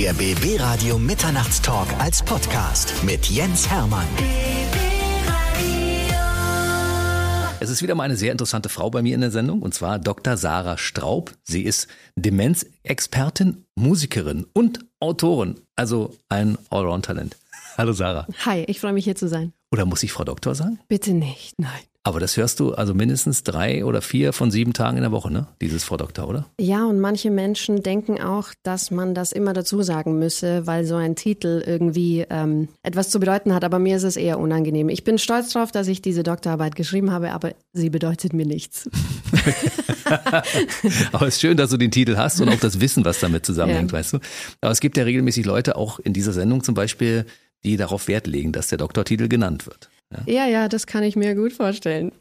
Der BB Radio Mitternachtstalk als Podcast mit Jens Hermann. Es ist wieder mal eine sehr interessante Frau bei mir in der Sendung, und zwar Dr. Sarah Straub. Sie ist Demenzexpertin, Musikerin und Autorin, also ein Allround-Talent. Hallo Sarah. Hi, ich freue mich hier zu sein. Oder muss ich Frau Doktor sagen? Bitte nicht, nein. Aber das hörst du also mindestens drei oder vier von sieben Tagen in der Woche, ne? Dieses Frau Doktor, oder? Ja, und manche Menschen denken auch, dass man das immer dazu sagen müsse, weil so ein Titel irgendwie ähm, etwas zu bedeuten hat. Aber mir ist es eher unangenehm. Ich bin stolz darauf, dass ich diese Doktorarbeit geschrieben habe, aber sie bedeutet mir nichts. aber es ist schön, dass du den Titel hast und auch das Wissen, was damit zusammenhängt, ja. weißt du. Aber es gibt ja regelmäßig Leute, auch in dieser Sendung zum Beispiel, die darauf Wert legen, dass der Doktortitel genannt wird. Ja. ja, ja, das kann ich mir gut vorstellen.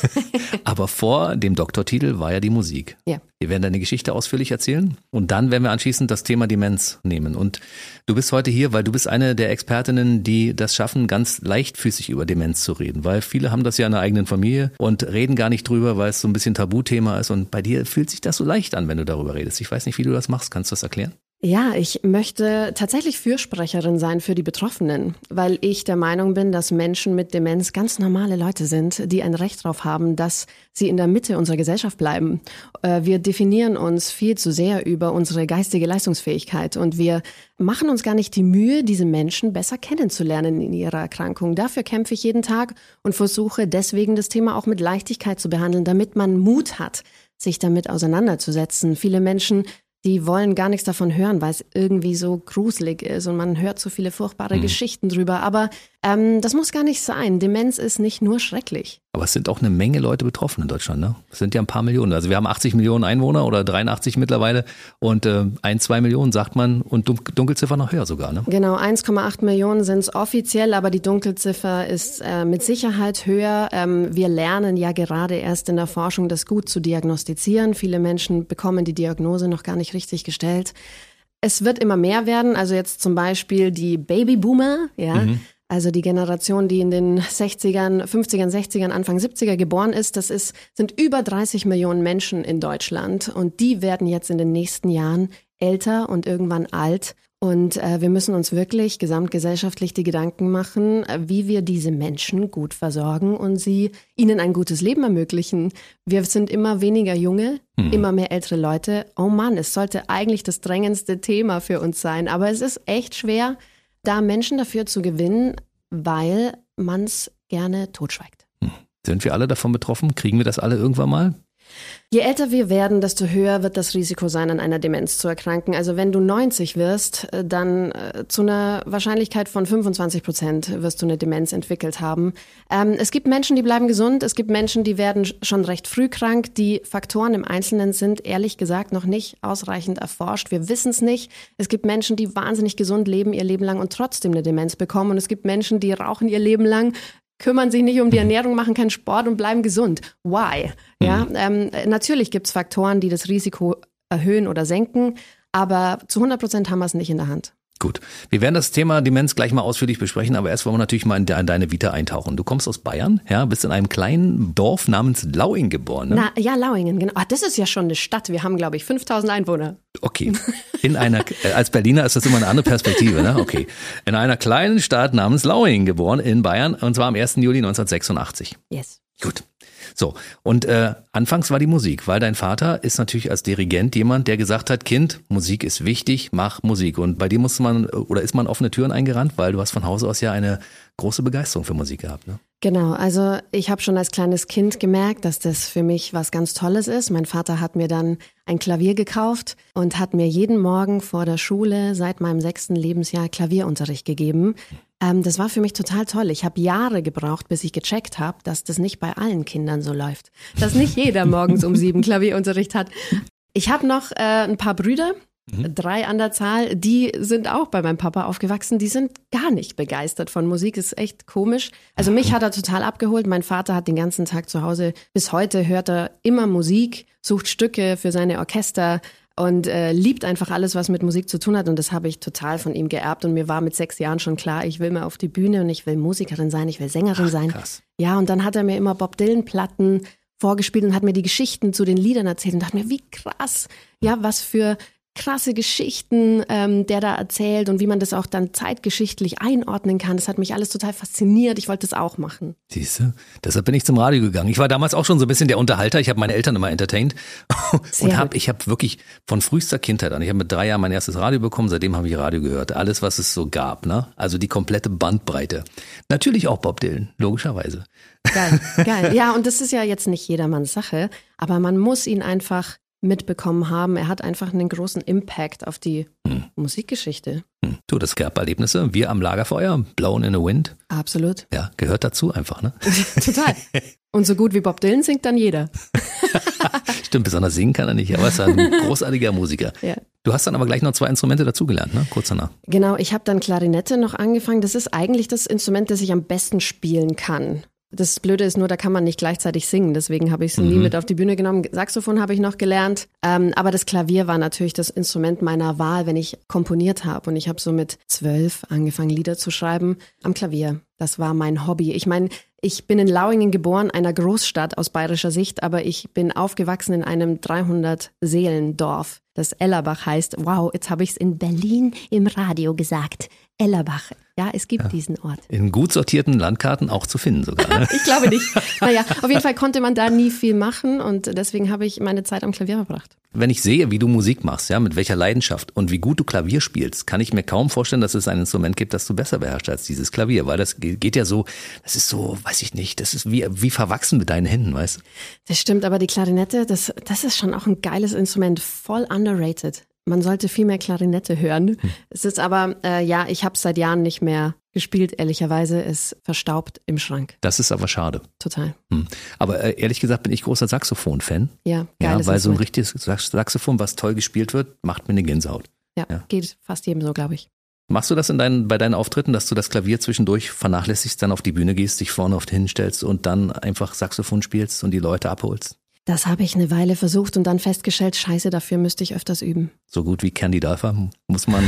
Aber vor dem Doktortitel war ja die Musik. Ja. Wir werden deine Geschichte ausführlich erzählen und dann werden wir anschließend das Thema Demenz nehmen. Und du bist heute hier, weil du bist eine der Expertinnen, die das schaffen, ganz leichtfüßig über Demenz zu reden. Weil viele haben das ja in der eigenen Familie und reden gar nicht drüber, weil es so ein bisschen Tabuthema ist. Und bei dir fühlt sich das so leicht an, wenn du darüber redest. Ich weiß nicht, wie du das machst. Kannst du das erklären? Ja, ich möchte tatsächlich Fürsprecherin sein für die Betroffenen, weil ich der Meinung bin, dass Menschen mit Demenz ganz normale Leute sind, die ein Recht darauf haben, dass sie in der Mitte unserer Gesellschaft bleiben. Äh, wir definieren uns viel zu sehr über unsere geistige Leistungsfähigkeit und wir machen uns gar nicht die Mühe, diese Menschen besser kennenzulernen in ihrer Erkrankung. Dafür kämpfe ich jeden Tag und versuche deswegen das Thema auch mit Leichtigkeit zu behandeln, damit man Mut hat, sich damit auseinanderzusetzen. Viele Menschen die wollen gar nichts davon hören, weil es irgendwie so gruselig ist und man hört so viele furchtbare mhm. Geschichten drüber. Aber ähm, das muss gar nicht sein. Demenz ist nicht nur schrecklich. Aber es sind auch eine Menge Leute betroffen in Deutschland, ne? Es sind ja ein paar Millionen. Also wir haben 80 Millionen Einwohner oder 83 mittlerweile und äh, ein, zwei Millionen sagt man und Dunkelziffer noch höher sogar, ne? Genau, 1,8 Millionen sind es offiziell, aber die Dunkelziffer ist äh, mit Sicherheit höher. Ähm, wir lernen ja gerade erst in der Forschung, das gut zu diagnostizieren. Viele Menschen bekommen die Diagnose noch gar nicht richtig gestellt. Es wird immer mehr werden, also jetzt zum Beispiel die Babyboomer, ja. Mhm also die Generation, die in den 60ern, 50ern, 60ern, Anfang 70er geboren ist, das ist, sind über 30 Millionen Menschen in Deutschland und die werden jetzt in den nächsten Jahren älter und irgendwann alt. Und äh, wir müssen uns wirklich gesamtgesellschaftlich die Gedanken machen, wie wir diese Menschen gut versorgen und sie ihnen ein gutes Leben ermöglichen. Wir sind immer weniger junge, mhm. immer mehr ältere Leute. Oh Mann, es sollte eigentlich das drängendste Thema für uns sein, aber es ist echt schwer, da Menschen dafür zu gewinnen, weil man es gerne totschweigt. Hm. Sind wir alle davon betroffen? Kriegen wir das alle irgendwann mal? Je älter wir werden, desto höher wird das Risiko sein, an einer Demenz zu erkranken. Also wenn du 90 wirst, äh, dann äh, zu einer Wahrscheinlichkeit von 25 Prozent wirst du eine Demenz entwickelt haben. Ähm, es gibt Menschen, die bleiben gesund. Es gibt Menschen, die werden schon recht früh krank. Die Faktoren im Einzelnen sind ehrlich gesagt noch nicht ausreichend erforscht. Wir wissen es nicht. Es gibt Menschen, die wahnsinnig gesund leben ihr Leben lang und trotzdem eine Demenz bekommen. Und es gibt Menschen, die rauchen ihr Leben lang, kümmern sich nicht um die mhm. Ernährung, machen keinen Sport und bleiben gesund. Why? Ja, mhm. ähm, natürlich gibt es Faktoren, die das Risiko erhöhen oder senken, aber zu 100 Prozent haben wir es nicht in der Hand. Gut. Wir werden das Thema Demenz gleich mal ausführlich besprechen, aber erst wollen wir natürlich mal in, de in deine Vita eintauchen. Du kommst aus Bayern, ja, bist in einem kleinen Dorf namens Lauing geboren. Ne? Na, ja, Lauingen, genau. Ach, das ist ja schon eine Stadt. Wir haben, glaube ich, 5000 Einwohner. Okay. In einer, äh, als Berliner ist das immer eine andere Perspektive, ne? Okay. In einer kleinen Stadt namens Lauing geboren in Bayern und zwar am 1. Juli 1986. Yes. Gut. So, und äh, anfangs war die Musik, weil dein Vater ist natürlich als Dirigent jemand, der gesagt hat, Kind, Musik ist wichtig, mach Musik. Und bei dir musste man oder ist man offene Türen eingerannt, weil du hast von Hause aus ja eine große Begeisterung für Musik gehabt. Ne? Genau, also ich habe schon als kleines Kind gemerkt, dass das für mich was ganz Tolles ist. Mein Vater hat mir dann ein Klavier gekauft und hat mir jeden Morgen vor der Schule seit meinem sechsten Lebensjahr Klavierunterricht gegeben. Ähm, das war für mich total toll. Ich habe Jahre gebraucht, bis ich gecheckt habe, dass das nicht bei allen Kindern so läuft. Dass nicht jeder morgens um sieben Klavierunterricht hat. Ich habe noch äh, ein paar Brüder, Mhm. Drei an der Zahl, die sind auch bei meinem Papa aufgewachsen. Die sind gar nicht begeistert von Musik. Ist echt komisch. Also mich hat er total abgeholt. Mein Vater hat den ganzen Tag zu Hause. Bis heute hört er immer Musik, sucht Stücke für seine Orchester und äh, liebt einfach alles, was mit Musik zu tun hat. Und das habe ich total von ihm geerbt. Und mir war mit sechs Jahren schon klar, ich will mal auf die Bühne und ich will Musikerin sein, ich will Sängerin Ach, sein. Krass. Ja, und dann hat er mir immer Bob Dylan-Platten vorgespielt und hat mir die Geschichten zu den Liedern erzählt und dachte mir, wie krass, ja, was für krasse Geschichten, ähm, der da erzählt und wie man das auch dann zeitgeschichtlich einordnen kann. Das hat mich alles total fasziniert. Ich wollte das auch machen. Siehst du? Deshalb bin ich zum Radio gegangen. Ich war damals auch schon so ein bisschen der Unterhalter. Ich habe meine Eltern immer entertained Sehr und habe ich habe wirklich von frühester Kindheit an. Ich habe mit drei Jahren mein erstes Radio bekommen. Seitdem habe ich Radio gehört. Alles, was es so gab, ne? Also die komplette Bandbreite. Natürlich auch Bob Dylan, logischerweise. Geil, geil. Ja, und das ist ja jetzt nicht jedermanns Sache, aber man muss ihn einfach mitbekommen haben. Er hat einfach einen großen Impact auf die Musikgeschichte. Hm. Du, das gab Erlebnisse. Wir am Lagerfeuer, Blown in the Wind. Absolut. Ja, gehört dazu einfach, ne? Total. Und so gut wie Bob Dylan singt dann jeder. Stimmt, besonders singen kann er nicht, aber er ist ein großartiger Musiker. Ja. Du hast dann aber gleich noch zwei Instrumente dazugelernt, ne? Kurz danach. Genau, ich habe dann Klarinette noch angefangen. Das ist eigentlich das Instrument, das ich am besten spielen kann. Das Blöde ist nur, da kann man nicht gleichzeitig singen. Deswegen habe ich es nie mit auf die Bühne genommen. Saxophon habe ich noch gelernt. Ähm, aber das Klavier war natürlich das Instrument meiner Wahl, wenn ich komponiert habe. Und ich habe so mit zwölf angefangen, Lieder zu schreiben am Klavier. Das war mein Hobby. Ich meine, ich bin in Lauingen geboren, einer Großstadt aus bayerischer Sicht, aber ich bin aufgewachsen in einem 300-Seelendorf, das Ellerbach heißt. Wow, jetzt habe ich es in Berlin im Radio gesagt. Ellerbach. Ja, es gibt diesen Ort. In gut sortierten Landkarten auch zu finden sogar. Ne? Ich glaube nicht. Naja, auf jeden Fall konnte man da nie viel machen und deswegen habe ich meine Zeit am Klavier verbracht. Wenn ich sehe, wie du Musik machst, ja, mit welcher Leidenschaft und wie gut du Klavier spielst, kann ich mir kaum vorstellen, dass es ein Instrument gibt, das du besser beherrschst als dieses Klavier, weil das ge- geht ja so, das ist so, weiß ich nicht, das ist wie, wie verwachsen mit deinen Händen, weißt du? Das stimmt, aber die Klarinette, das, das ist schon auch ein geiles Instrument, voll underrated. Man sollte viel mehr Klarinette hören. Es ist aber, äh, ja, ich habe es seit Jahren nicht mehr gespielt, ehrlicherweise. Es verstaubt im Schrank. Das ist aber schade. Total. Hm. Aber äh, ehrlich gesagt bin ich großer Saxophon-Fan. Ja, Ja, geiles weil so ein Instrument. richtiges Sax- Saxophon, was toll gespielt wird, macht mir eine Gänsehaut. ja, ja. geht fast jedem so, glaube ich. Machst du das in deinen, bei deinen Auftritten, dass du das Klavier zwischendurch vernachlässigst, dann auf die Bühne gehst, dich vorne den hinstellst und dann einfach Saxophon spielst und die Leute abholst? Das habe ich eine Weile versucht und dann festgestellt, scheiße, dafür müsste ich öfters üben. So gut wie Candy Dulfer muss man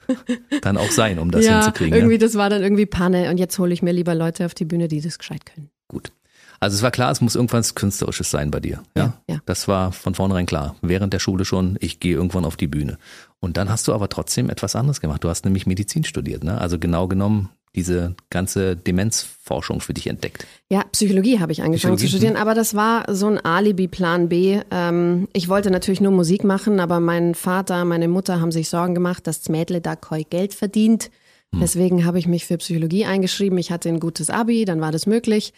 dann auch sein, um das ja, hinzukriegen. irgendwie, Ja? das war dann irgendwie Panne und jetzt hole ich mir lieber Leute auf die Bühne, die das gescheit können. Gut. Also es war klar, es muss irgendwas Künstlerisches sein bei dir. Ja? Ja, ja. Das war von vornherein klar. Während der Schule schon, ich gehe irgendwann auf die Bühne. Und dann hast du aber trotzdem etwas anderes gemacht. Du hast nämlich Medizin studiert, ne? Also genau genommen diese ganze Demenzforschung für dich entdeckt. Ja, Psychologie habe ich angefangen zu studieren, aber das war so ein Alibi-Plan B. Ähm, ich wollte natürlich nur Musik machen, aber mein Vater, meine Mutter haben sich Sorgen gemacht, dass das Mädle da kein Geld verdient. Deswegen habe ich mich für Psychologie eingeschrieben. Ich hatte ein gutes Abi, dann war das möglich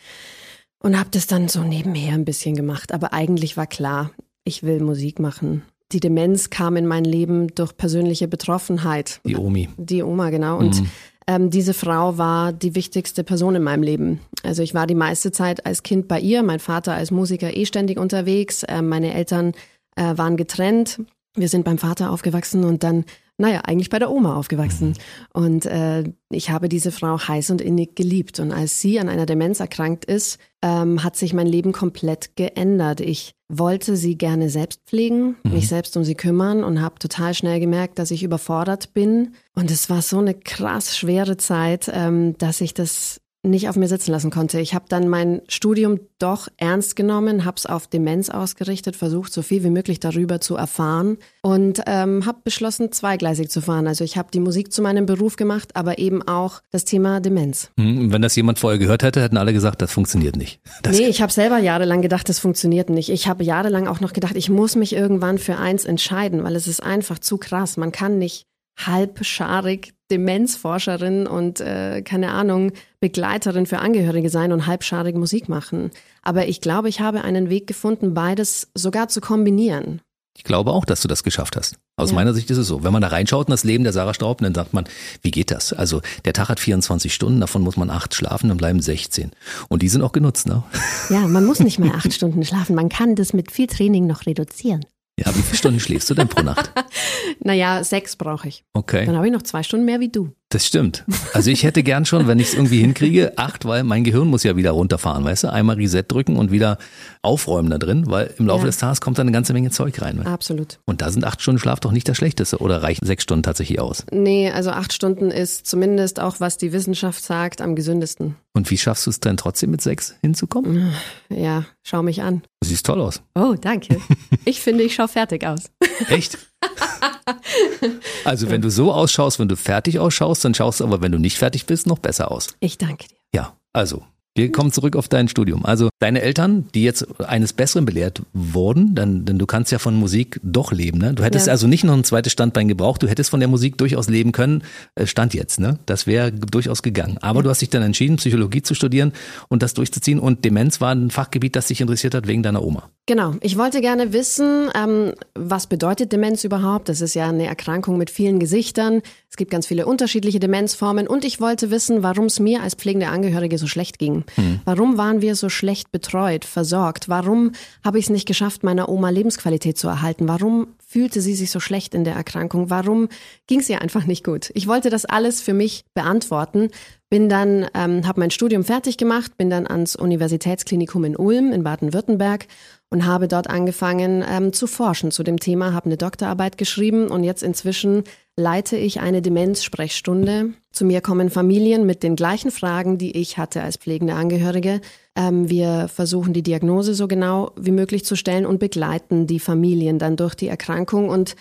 und habe das dann so nebenher ein bisschen gemacht. Aber eigentlich war klar, ich will Musik machen. Die Demenz kam in mein Leben durch persönliche Betroffenheit. Die Omi. Die Oma, genau. Und ähm, diese Frau war die wichtigste Person in meinem Leben. Also ich war die meiste Zeit als Kind bei ihr, mein Vater als Musiker eh ständig unterwegs, ähm, meine Eltern äh, waren getrennt. Wir sind beim Vater aufgewachsen und dann, naja, eigentlich bei der Oma aufgewachsen. Und äh, ich habe diese Frau heiß und innig geliebt. Und als sie an einer Demenz erkrankt ist, ähm, hat sich mein Leben komplett geändert. Ich wollte sie gerne selbst pflegen, mich selbst um sie kümmern und habe total schnell gemerkt, dass ich überfordert bin. Und es war so eine krass schwere Zeit, ähm, dass ich das nicht auf mir sitzen lassen konnte. Ich habe dann mein Studium doch ernst genommen, habe es auf Demenz ausgerichtet, versucht, so viel wie möglich darüber zu erfahren und ähm, habe beschlossen, zweigleisig zu fahren. Also ich habe die Musik zu meinem Beruf gemacht, aber eben auch das Thema Demenz. Hm, Wenn das jemand vorher gehört hätte, hätten alle gesagt, das funktioniert nicht. Das, nee, ich habe selber jahrelang gedacht, das funktioniert nicht. Ich habe jahrelang auch noch gedacht, ich muss mich irgendwann für eins entscheiden, weil es ist einfach zu krass. Man kann nicht halbscharig Demenzforscherin und äh, keine Ahnung Begleiterin für Angehörige sein und halbscharig Musik machen. Aber ich glaube, ich habe einen Weg gefunden, beides sogar zu kombinieren. Ich glaube auch, dass du das geschafft hast. Aus Ja. meiner Sicht ist es so. Wenn man da reinschaut in das Leben der Sarah Staub, dann sagt man, wie geht das? Also der Tag hat 24 Stunden, davon muss man acht schlafen, dann bleiben 16. Und die sind auch genutzt, ne? Ja, man muss nicht mehr acht Stunden schlafen. Man kann das mit viel Training noch reduzieren. Ja, wie viele Stunden schläfst du denn pro Nacht? Naja, sechs brauche ich. Okay, Dann habe ich noch zwei Stunden mehr wie du. Das stimmt. Also ich hätte gern schon, wenn ich es irgendwie hinkriege, acht, weil mein Gehirn muss ja wieder runterfahren, weißt du? Einmal Reset drücken und wieder aufräumen da drin, weil im Laufe Ja. des Tages kommt da eine ganze Menge Zeug rein. ne? Absolut. Und da sind acht Stunden Schlaf doch nicht das Schlechteste oder reichen sechs Stunden tatsächlich aus? Nee, also acht Stunden ist zumindest auch, was die Wissenschaft sagt, am gesündesten. Und wie schaffst du es dann trotzdem mit sechs hinzukommen? Ja, schau mich an. Du siehst toll aus. Oh, danke. Ich finde, ich schaue fertig aus. Echt? Also wenn du so ausschaust, wenn du fertig ausschaust, dann schaust du aber, wenn du nicht fertig bist, noch besser aus. Ich danke dir. Ja, also wir kommen zurück auf dein Studium. Also deine Eltern, die jetzt eines Besseren belehrt wurden, denn, denn du kannst ja von Musik doch leben. Ne? Du hättest Ja. also nicht noch ein zweites Standbein gebraucht, du hättest von der Musik durchaus leben können, äh, stand jetzt. Ne? Das wäre durchaus gegangen. Aber du hast dich dann entschieden, Psychologie zu studieren und das durchzuziehen. Und Demenz war ein Fachgebiet, das dich interessiert hat wegen deiner Oma. Genau. Ich wollte gerne wissen, ähm, was bedeutet Demenz überhaupt? Das ist ja eine Erkrankung mit vielen Gesichtern. Es gibt ganz viele unterschiedliche Demenzformen. Und ich wollte wissen, warum es mir als pflegende Angehörige so schlecht ging. Warum waren wir so schlecht betreut, versorgt? Warum habe ich es nicht geschafft, meiner Oma Lebensqualität zu erhalten? Warum fühlte sie sich so schlecht in der Erkrankung? Warum ging es ihr einfach nicht gut? Ich wollte das alles für mich beantworten. Bin dann, ähm, habe mein Studium fertig gemacht, bin dann ans Universitätsklinikum in Ulm in Baden-Württemberg und habe dort angefangen ähm, zu forschen zu dem Thema, habe eine Doktorarbeit geschrieben und jetzt inzwischen leite ich eine Demenzsprechstunde. Zu mir kommen Familien mit den gleichen Fragen, die ich hatte als pflegende Angehörige. Ähm, wir versuchen die Diagnose so genau wie möglich zu stellen und begleiten die Familien dann durch die Erkrankung und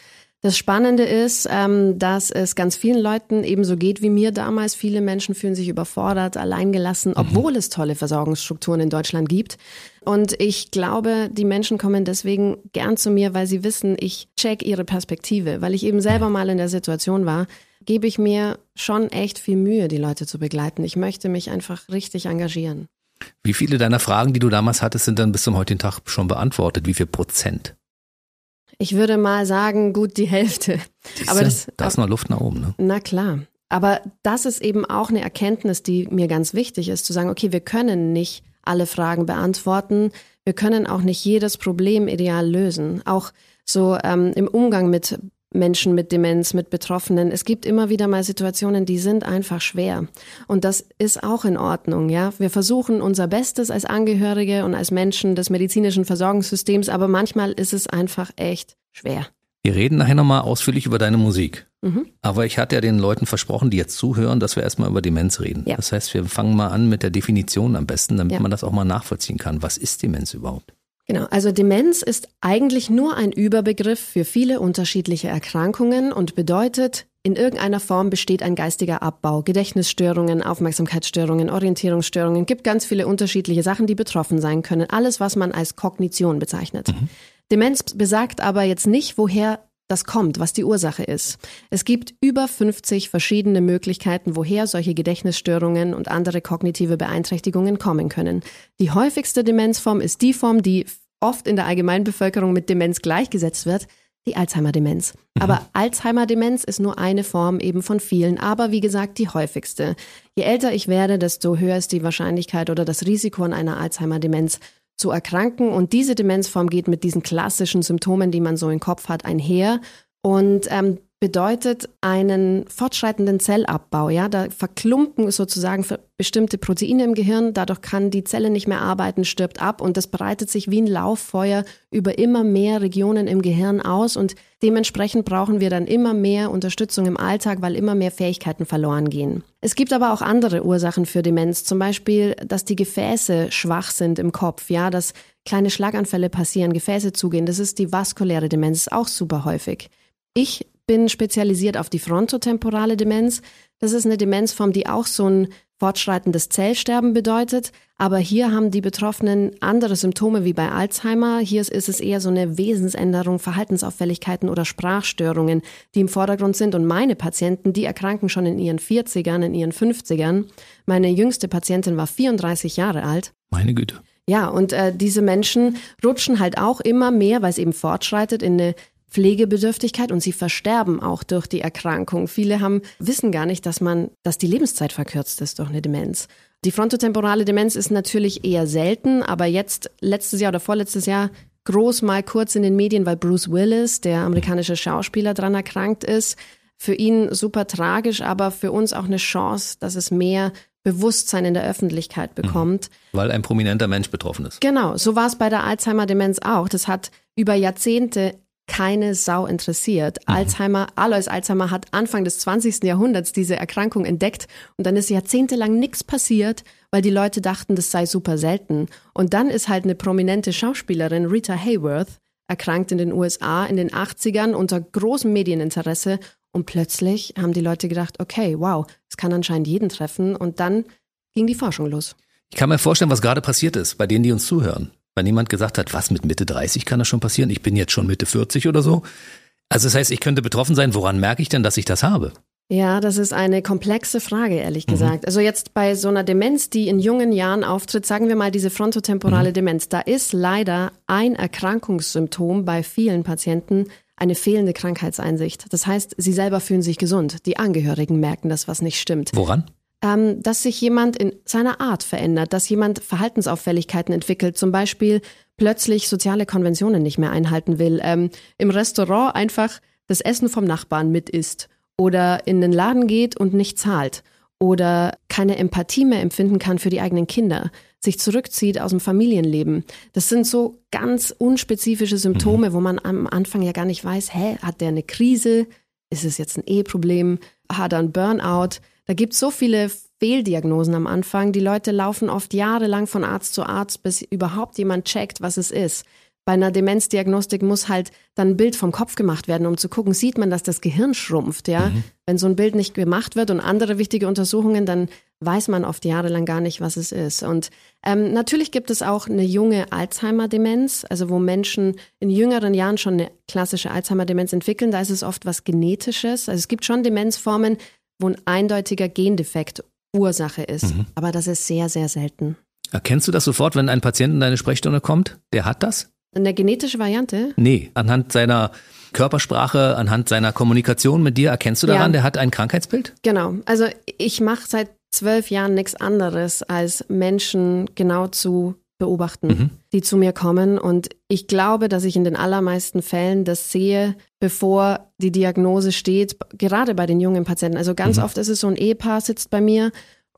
das Spannende ist, ähm, dass es ganz vielen Leuten ebenso geht wie mir damals. Viele Menschen fühlen sich überfordert, alleingelassen, obwohl es tolle Versorgungsstrukturen in Deutschland gibt. Und ich glaube, die Menschen kommen deswegen gern zu mir, weil sie wissen, ich check ihre Perspektive. Weil ich eben selber mal in der Situation war, gebe ich mir schon echt viel Mühe, die Leute zu begleiten. Ich möchte mich einfach richtig engagieren. Wie viele deiner Fragen, die du damals hattest, sind dann bis zum heutigen Tag schon beantwortet? Wie viel Prozent? Ich würde mal sagen, gut die Hälfte. Aber das, da ist noch Luft nach oben. Ne? Na klar. Aber das ist eben auch eine Erkenntnis, die mir ganz wichtig ist, zu sagen, okay, wir können nicht alle Fragen beantworten. Wir können auch nicht jedes Problem ideal lösen. Auch so ähm, im Umgang mit Menschen mit Demenz, mit Betroffenen. Es gibt immer wieder mal Situationen, die sind einfach schwer. Und das ist auch in Ordnung, ja. Wir versuchen unser Bestes als Angehörige und als Menschen des medizinischen Versorgungssystems, aber manchmal ist es einfach echt schwer. Wir reden nachher nochmal ausführlich über deine Musik. Mhm. Aber ich hatte ja den Leuten versprochen, die jetzt zuhören, dass wir erstmal über Demenz reden. Ja. Das heißt, wir fangen mal an mit der Definition am besten, damit Ja. man das auch mal nachvollziehen kann. Was ist Demenz überhaupt? Genau, also Demenz ist eigentlich nur ein Überbegriff für viele unterschiedliche Erkrankungen und bedeutet, in irgendeiner Form besteht ein geistiger Abbau, Gedächtnisstörungen, Aufmerksamkeitsstörungen, Orientierungsstörungen, gibt ganz viele unterschiedliche Sachen, die betroffen sein können. Alles, was man als Kognition bezeichnet. Demenz besagt aber jetzt nicht, woher das kommt, was die Ursache ist. Es gibt über 50 verschiedene Möglichkeiten, woher solche Gedächtnisstörungen und andere kognitive Beeinträchtigungen kommen können. Die häufigste Demenzform ist die Form, die oft in der Allgemeinbevölkerung mit Demenz gleichgesetzt wird, die Alzheimer-Demenz. Aber Alzheimer-Demenz ist nur eine Form eben von vielen, aber wie gesagt die häufigste. Je älter ich werde, desto höher ist die Wahrscheinlichkeit oder das Risiko an einer Alzheimer-Demenz zu erkranken. Und diese Demenzform geht mit diesen klassischen Symptomen, die man so im Kopf hat, einher und ähm, bedeutet einen fortschreitenden Zellabbau. Ja, da verklumpen sozusagen bestimmte Proteine im Gehirn. Dadurch kann die Zelle nicht mehr arbeiten, stirbt ab und das breitet sich wie ein Lauffeuer über immer mehr Regionen im Gehirn aus und dementsprechend brauchen wir dann immer mehr Unterstützung im Alltag, weil immer mehr Fähigkeiten verloren gehen. Es gibt aber auch andere Ursachen für Demenz, zum Beispiel, dass die Gefäße schwach sind im Kopf, ja, dass kleine Schlaganfälle passieren, Gefäße zugehen. Das ist die vaskuläre Demenz, ist auch super häufig. Ich bin spezialisiert auf die frontotemporale Demenz. Das ist eine Demenzform, die auch so ein fortschreitendes Zellsterben bedeutet. Aber hier haben die Betroffenen andere Symptome wie bei Alzheimer. Hier ist es eher so eine Wesensänderung, Verhaltensauffälligkeiten oder Sprachstörungen, die im Vordergrund sind. Und meine Patienten, die erkranken schon in ihren 40ern, in ihren 50ern. Meine jüngste Patientin war 34 Jahre alt. Meine Güte. Ja, und äh, diese Menschen rutschen halt auch immer mehr, weil es eben fortschreitet, in eine Pflegebedürftigkeit und sie versterben auch durch die Erkrankung. Viele haben, wissen gar nicht, dass man, dass die Lebenszeit verkürzt ist durch eine Demenz. Die frontotemporale Demenz ist natürlich eher selten, aber jetzt, letztes Jahr oder vorletztes Jahr, groß mal kurz in den Medien, weil Bruce Willis, der amerikanische Schauspieler, dran erkrankt ist. Für ihn super tragisch, aber für uns auch eine Chance, dass es mehr Bewusstsein in der Öffentlichkeit bekommt. Weil ein prominenter Mensch betroffen ist. Genau, so war es bei der Alzheimer-Demenz auch. Das hat über Jahrzehnte keine Sau interessiert. Mhm. Alzheimer, Alois Alzheimer hat Anfang des 20. Jahrhunderts diese Erkrankung entdeckt und dann ist jahrzehntelang nichts passiert, weil die Leute dachten, das sei super selten. Und dann ist halt eine prominente Schauspielerin, Rita Hayworth, erkrankt in den USA in den 80ern unter großem Medieninteresse und plötzlich haben die Leute gedacht, okay, wow, es kann anscheinend jeden treffen und dann ging die Forschung los. Ich kann mir vorstellen, was gerade passiert ist bei denen, die uns zuhören. Weil niemand gesagt hat, was mit Mitte 30 kann das schon passieren? Ich bin jetzt schon Mitte 40 oder so. Also das heißt, ich könnte betroffen sein. Woran merke ich denn, dass ich das habe? Ja, das ist eine komplexe Frage, ehrlich mhm. gesagt. Also jetzt bei so einer Demenz, die in jungen Jahren auftritt, sagen wir mal diese frontotemporale mhm. Demenz, da ist leider ein Erkrankungssymptom bei vielen Patienten eine fehlende Krankheitseinsicht. Das heißt, sie selber fühlen sich gesund. Die Angehörigen merken, dass was nicht stimmt. Woran? Ähm, dass sich jemand in seiner Art verändert, dass jemand Verhaltensauffälligkeiten entwickelt, zum Beispiel plötzlich soziale Konventionen nicht mehr einhalten will, ähm, im Restaurant einfach das Essen vom Nachbarn mit isst oder in den Laden geht und nicht zahlt oder keine Empathie mehr empfinden kann für die eigenen Kinder, sich zurückzieht aus dem Familienleben. Das sind so ganz unspezifische Symptome, mhm. wo man am Anfang ja gar nicht weiß, hä, hat der eine Krise? Ist es jetzt ein Eheproblem? Hat er ein Burnout? Da gibt es so viele Fehldiagnosen am Anfang. Die Leute laufen oft jahrelang von Arzt zu Arzt, bis überhaupt jemand checkt, was es ist. Bei einer Demenzdiagnostik muss halt dann ein Bild vom Kopf gemacht werden, um zu gucken, sieht man, dass das Gehirn schrumpft, ja? Mhm. Wenn so ein Bild nicht gemacht wird und andere wichtige Untersuchungen, dann weiß man oft jahrelang gar nicht, was es ist. Und ähm, natürlich gibt es auch eine junge Alzheimer-Demenz, also wo Menschen in jüngeren Jahren schon eine klassische Alzheimer-Demenz entwickeln. Da ist es oft was Genetisches. Also es gibt schon Demenzformen, wo ein eindeutiger Gendefekt Ursache ist. Mhm. Aber das ist sehr, sehr selten. Erkennst du das sofort, wenn ein Patient in deine Sprechstunde kommt? Der hat das? Eine genetische Variante? Nee, anhand seiner Körpersprache, anhand seiner Kommunikation mit dir, erkennst du daran, ja. der hat ein Krankheitsbild? Genau. Also ich mache seit zwölf Jahren nichts anderes, als Menschen genau zu beobachten, mhm. die zu mir kommen. Und ich glaube, dass ich in den allermeisten Fällen das sehe, bevor die Diagnose steht, gerade bei den jungen Patienten. Also ganz mhm. oft ist es so, ein Ehepaar sitzt bei mir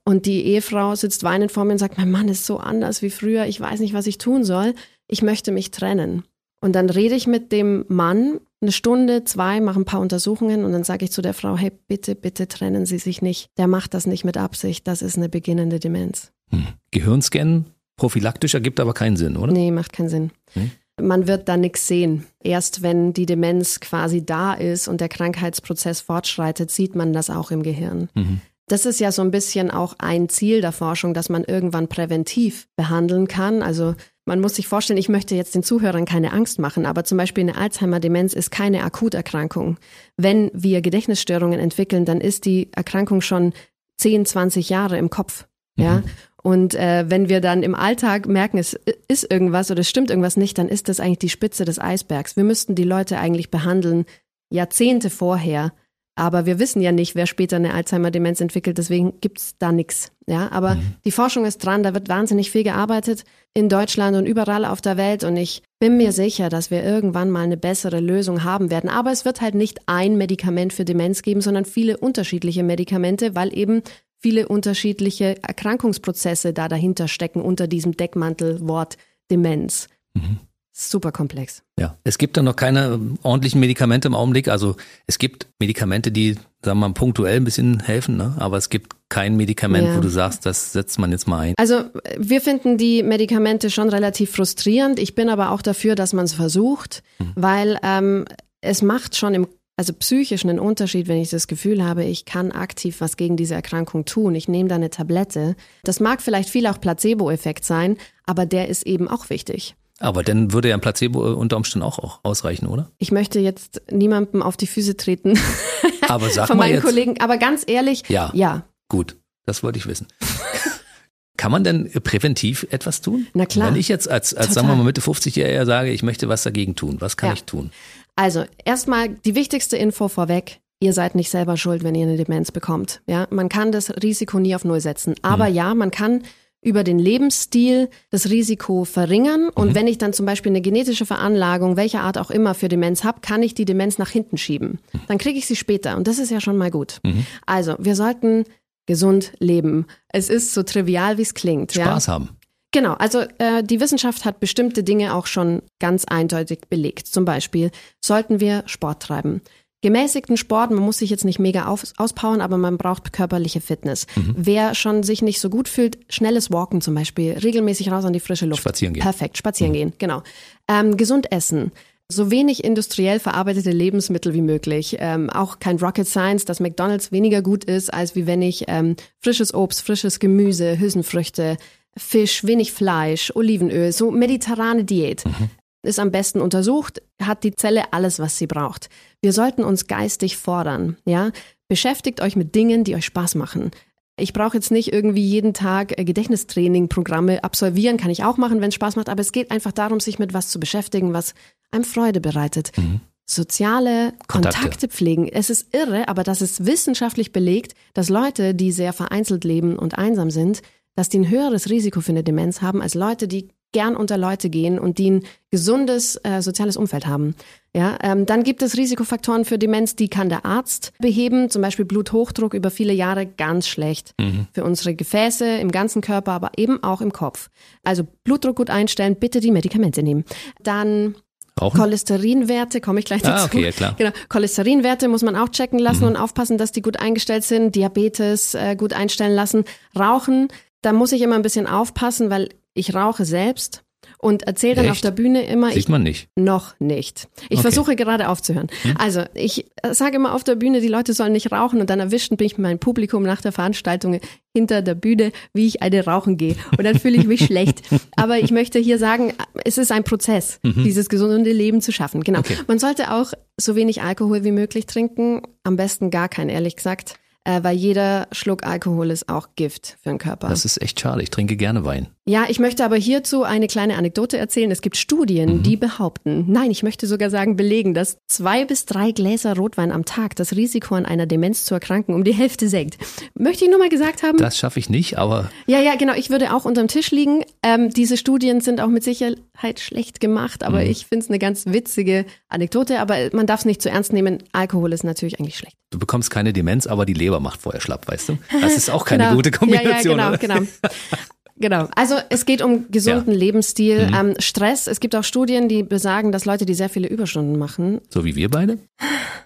und die Ehefrau sitzt weinend vor mir und sagt, mein Mann ist so anders wie früher, ich weiß nicht, was ich tun soll, ich möchte mich trennen. Und dann rede ich mit dem Mann eine Stunde, zwei, mache ein paar Untersuchungen und dann sage ich zu der Frau, hey, bitte, bitte trennen Sie sich nicht. Der macht das nicht mit Absicht, das ist eine beginnende Demenz. Hm. Gehirnscan prophylaktisch ergibt aber keinen Sinn, oder? Nee, macht keinen Sinn. Hm? Man wird da nichts sehen. Erst wenn die Demenz quasi da ist und der Krankheitsprozess fortschreitet, sieht man das auch im Gehirn. Mhm. Das ist ja so ein bisschen auch ein Ziel der Forschung, dass man irgendwann präventiv behandeln kann. Also man muss sich vorstellen, ich möchte jetzt den Zuhörern keine Angst machen, aber zum Beispiel eine Alzheimer-Demenz ist keine Akuterkrankung. Wenn wir Gedächtnisstörungen entwickeln, dann ist die Erkrankung schon 10, 20 Jahre im Kopf. Ja, mhm. Und äh, wenn wir dann im Alltag merken, es ist irgendwas oder es stimmt irgendwas nicht, dann ist das eigentlich die Spitze des Eisbergs. Wir müssten die Leute eigentlich behandeln Jahrzehnte vorher. Aber wir wissen ja nicht, wer später eine Alzheimer-Demenz entwickelt, deswegen gibt's da nichts. Ja, aber mhm. die Forschung ist dran, da wird wahnsinnig viel gearbeitet in Deutschland und überall auf der Welt und ich bin mir sicher, dass wir irgendwann mal eine bessere Lösung haben werden. Aber es wird halt nicht ein Medikament für Demenz geben, sondern viele unterschiedliche Medikamente, weil eben viele unterschiedliche Erkrankungsprozesse da dahinter stecken unter diesem Deckmantelwort Demenz. Mhm. Super komplex. Ja, es gibt dann noch keine ordentlichen Medikamente im Augenblick. Also es gibt Medikamente, die, sagen wir mal, punktuell ein bisschen helfen, ne? aber es gibt kein Medikament, ja. wo du sagst, das setzt man jetzt mal ein. Also wir finden die Medikamente schon relativ frustrierend. Ich bin aber auch dafür, dass man es versucht, mhm. weil ähm, es macht schon im also psychisch einen Unterschied, wenn ich das Gefühl habe, ich kann aktiv was gegen diese Erkrankung tun. Ich nehme da eine Tablette. Das mag vielleicht viel auch Placebo-Effekt sein, aber der ist eben auch wichtig. Aber dann würde ja ein Placebo unter Umständen auch, auch ausreichen, oder? Ich möchte jetzt niemandem auf die Füße treten. Aber sag von meinen jetzt, Kollegen. Aber ganz ehrlich, ja. Ja. Gut, das wollte ich wissen. Kann man denn präventiv etwas tun? Na klar. Wenn ich jetzt als, als sagen wir mal Mitte 50-Jähriger sage, ich möchte was dagegen tun, was kann ja. ich tun? Also, erstmal die wichtigste Info vorweg. Ihr seid nicht selber schuld, wenn ihr eine Demenz bekommt. Ja, man kann das Risiko nie auf Null setzen. Aber mhm. ja, man kann über den Lebensstil das Risiko verringern. Und mhm. wenn ich dann zum Beispiel eine genetische Veranlagung, welcher Art auch immer für Demenz habe, kann ich die Demenz nach hinten schieben. Mhm. Dann kriege ich sie später. Und das ist ja schon mal gut. Mhm. Also, wir sollten gesund leben. Es ist so trivial, wie es klingt. Spaß ja? haben. Genau, also äh, die Wissenschaft hat bestimmte Dinge auch schon ganz eindeutig belegt. Zum Beispiel sollten wir Sport treiben. Gemäßigten Sport, man muss sich jetzt nicht mega auf, auspowern, aber man braucht körperliche Fitness. Mhm. Wer schon sich nicht so gut fühlt, schnelles Walken zum Beispiel, regelmäßig raus an die frische Luft. Spazieren gehen. Perfekt, spazieren mhm. gehen, genau. Ähm, gesund essen. So wenig industriell verarbeitete Lebensmittel wie möglich. Ähm, auch kein Rocket Science, dass McDonald's weniger gut ist, als wie wenn ich ähm, frisches Obst, frisches Gemüse, Hülsenfrüchte, Fisch, wenig Fleisch, Olivenöl, so mediterrane Diät. Mhm. Ist am besten untersucht, hat die Zelle alles, was sie braucht. Wir sollten uns geistig fordern, ja. Beschäftigt euch mit Dingen, die euch Spaß machen. Ich brauche jetzt nicht irgendwie jeden Tag äh, Gedächtnistraining-Programme absolvieren, kann ich auch machen, wenn es Spaß macht, aber es geht einfach darum, sich mit was zu beschäftigen, was einem Freude bereitet. Mhm. Soziale Kontakte. Kontakte pflegen. Es ist irre, aber das ist wissenschaftlich belegt, dass Leute, die sehr vereinzelt leben und einsam sind, dass die ein höheres Risiko für eine Demenz haben als Leute, die gern unter Leute gehen und die ein gesundes äh, soziales Umfeld haben. Ja, ähm, dann gibt es Risikofaktoren für Demenz, die kann der Arzt beheben, zum Beispiel Bluthochdruck über viele Jahre ganz schlecht mhm. für unsere Gefäße im ganzen Körper, aber eben auch im Kopf. Also Blutdruck gut einstellen, bitte die Medikamente nehmen. Dann Rauchen? Cholesterinwerte, komme ich gleich ah, dazu. Ah, okay, ja, klar. Genau. Cholesterinwerte muss man auch checken lassen mhm. und aufpassen, dass die gut eingestellt sind. Diabetes äh, gut einstellen lassen. Rauchen da muss ich immer ein bisschen aufpassen, weil ich rauche selbst und erzähle dann Echt? auf der Bühne immer. Sieht ich, man nicht. Noch nicht. Ich okay. versuche gerade aufzuhören. Hm? Also ich sage immer auf der Bühne, die Leute sollen nicht rauchen und dann erwischen bin ich mein Publikum nach der Veranstaltung hinter der Bühne, wie ich eine rauchen gehe. Und dann fühle ich mich schlecht. Aber ich möchte hier sagen, es ist ein Prozess, mhm. dieses gesunde Leben zu schaffen. Genau. Okay. Man sollte auch so wenig Alkohol wie möglich trinken. Am besten gar kein, ehrlich gesagt äh, weil jeder Schluck Alkohol ist auch Gift für den Körper. Das ist echt schade. Ich trinke gerne Wein. Ja, ich möchte aber hierzu eine kleine Anekdote erzählen. Es gibt Studien, mhm. die behaupten, nein, ich möchte sogar sagen, belegen, dass zwei bis drei Gläser Rotwein am Tag das Risiko an einer Demenz zu erkranken um die Hälfte senkt. Möchte ich nur mal gesagt haben? Das schaffe ich nicht, aber. Ja, ja, genau. Ich würde auch unterm Tisch liegen. Ähm, diese Studien sind auch mit Sicherheit schlecht gemacht, aber mhm. ich finde es eine ganz witzige Anekdote. Aber man darf es nicht zu ernst nehmen. Alkohol ist natürlich eigentlich schlecht. Du bekommst keine Demenz, aber die Leber macht vorher schlapp, weißt du? Das ist auch keine genau. gute Kombination. Ja, ja, genau, genau. Genau. Also es geht um gesunden ja. Lebensstil, mhm. ähm, Stress. Es gibt auch Studien, die besagen, dass Leute, die sehr viele Überstunden machen. So wie wir beide?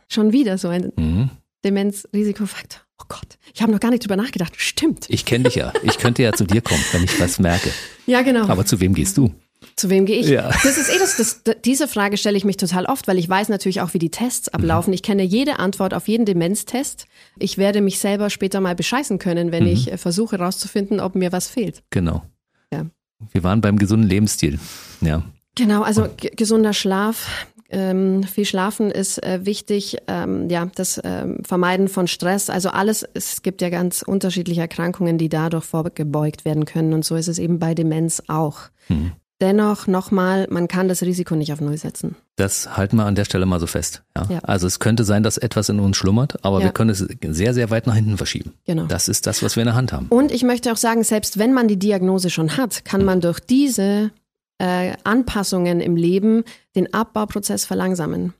Schon wieder so ein mhm. Demenz-Risikofaktor. Oh Gott, ich habe noch gar nicht drüber nachgedacht. Stimmt. Ich kenne dich ja. Ich könnte ja zu dir kommen, wenn ich was merke. Ja, genau. Aber zu wem gehst du? Zu wem gehe ich? Ja. Das ist eh das, das, diese Frage stelle ich mich total oft, weil ich weiß natürlich auch, wie die Tests ablaufen. Mhm. Ich kenne jede Antwort auf jeden Demenztest. Ich werde mich selber später mal bescheißen können, wenn mhm. ich äh, versuche herauszufinden, ob mir was fehlt. Genau. Ja. Wir waren beim gesunden Lebensstil. Ja. Genau, also gesunder Schlaf, ähm, viel Schlafen ist äh, wichtig. Ähm, ja, das ähm, Vermeiden von Stress. Also alles, es gibt ja ganz unterschiedliche Erkrankungen, die dadurch vorgebeugt werden können. Und so ist es eben bei Demenz auch. Hm. Dennoch nochmal, man kann das Risiko nicht auf Null setzen. Das halten wir an der Stelle mal so fest. Ja. ja. Also es könnte sein, dass etwas in uns schlummert, aber ja. wir können es sehr, sehr weit nach hinten verschieben. Genau. Das ist das, was wir in der Hand haben. Und ich möchte auch sagen, selbst wenn man die Diagnose schon hat, kann man durch diese äh, Anpassungen im Leben den Abbauprozess verlangsamen.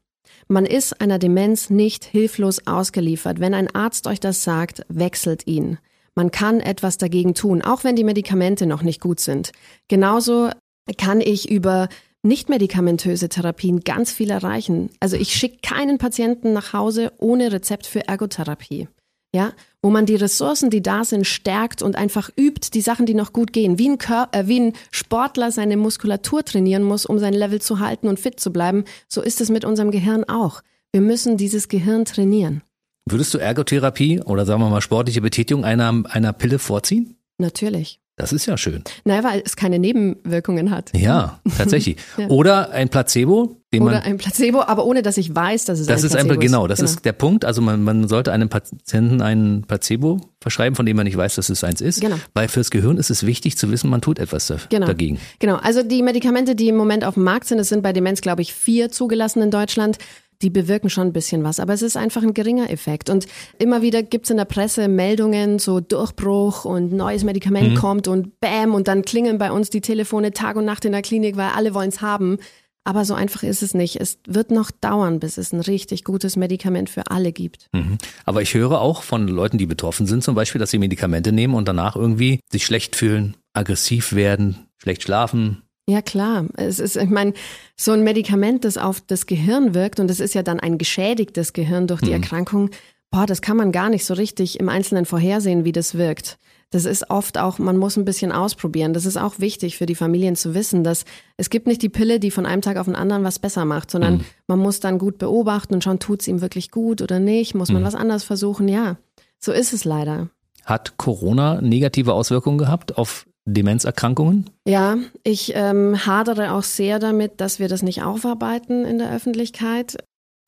Man ist einer Demenz nicht hilflos ausgeliefert. Wenn ein Arzt euch das sagt, wechselt ihn. Man kann etwas dagegen tun, auch wenn die Medikamente noch nicht gut sind. Genauso kann ich über nicht medikamentöse Therapien ganz viel erreichen. Also ich schicke keinen Patienten nach Hause ohne Rezept für Ergotherapie. Ja, wo man die Ressourcen, die da sind, stärkt und einfach übt, die Sachen, die noch gut gehen. Wie ein, Kör äh, wie ein Sportler seine Muskulatur trainieren muss, um sein Level zu halten und fit zu bleiben, so ist es mit unserem Gehirn auch. Wir müssen dieses Gehirn trainieren. Würdest du Ergotherapie oder sagen wir mal sportliche Betätigung einer, einer Pille vorziehen? Natürlich. Das ist ja schön. Naja, weil es keine Nebenwirkungen hat. Ja, tatsächlich. ja. Oder ein Placebo. Den Oder ein Placebo, aber ohne dass ich weiß, dass es das ein ist Placebo ist. Genau, das genau. ist der Punkt. Also man, man sollte einem Patienten ein Placebo verschreiben, von dem man nicht weiß, dass es eins ist. Genau. Weil fürs Gehirn ist es wichtig zu wissen, man tut etwas genau. dagegen. Genau, also die Medikamente, die im Moment auf dem Markt sind, es sind bei Demenz, glaube ich, vier zugelassen in Deutschland die bewirken schon ein bisschen was, aber es ist einfach ein geringer Effekt. Und immer wieder gibt's in der Presse Meldungen, so Durchbruch und neues Medikament mhm. kommt und bam, und dann klingeln bei uns die Telefone Tag und Nacht in der Klinik, weil alle wollen's haben. Aber so einfach ist es nicht. Es wird noch dauern, bis es ein richtig gutes Medikament für alle gibt. Mhm. Aber ich höre auch von Leuten, die betroffen sind, zum Beispiel, dass sie Medikamente nehmen und danach irgendwie sich schlecht fühlen, aggressiv werden, schlecht schlafen. Ja, klar. Es ist, ich meine, so ein Medikament, das auf das Gehirn wirkt und es ist ja dann ein geschädigtes Gehirn durch die mhm. Erkrankung, boah, das kann man gar nicht so richtig im Einzelnen vorhersehen, wie das wirkt. Das ist oft auch, man muss ein bisschen ausprobieren. Das ist auch wichtig für die Familien zu wissen, dass es gibt nicht die Pille, die von einem Tag auf den anderen was besser macht, sondern mhm. man muss dann gut beobachten und schauen, tut es ihm wirklich gut oder nicht, muss man mhm. was anderes versuchen. Ja, so ist es leider. Hat Corona negative Auswirkungen gehabt auf Demenzerkrankungen? Ja, ich ähm, hadere auch sehr damit, dass wir das nicht aufarbeiten in der Öffentlichkeit.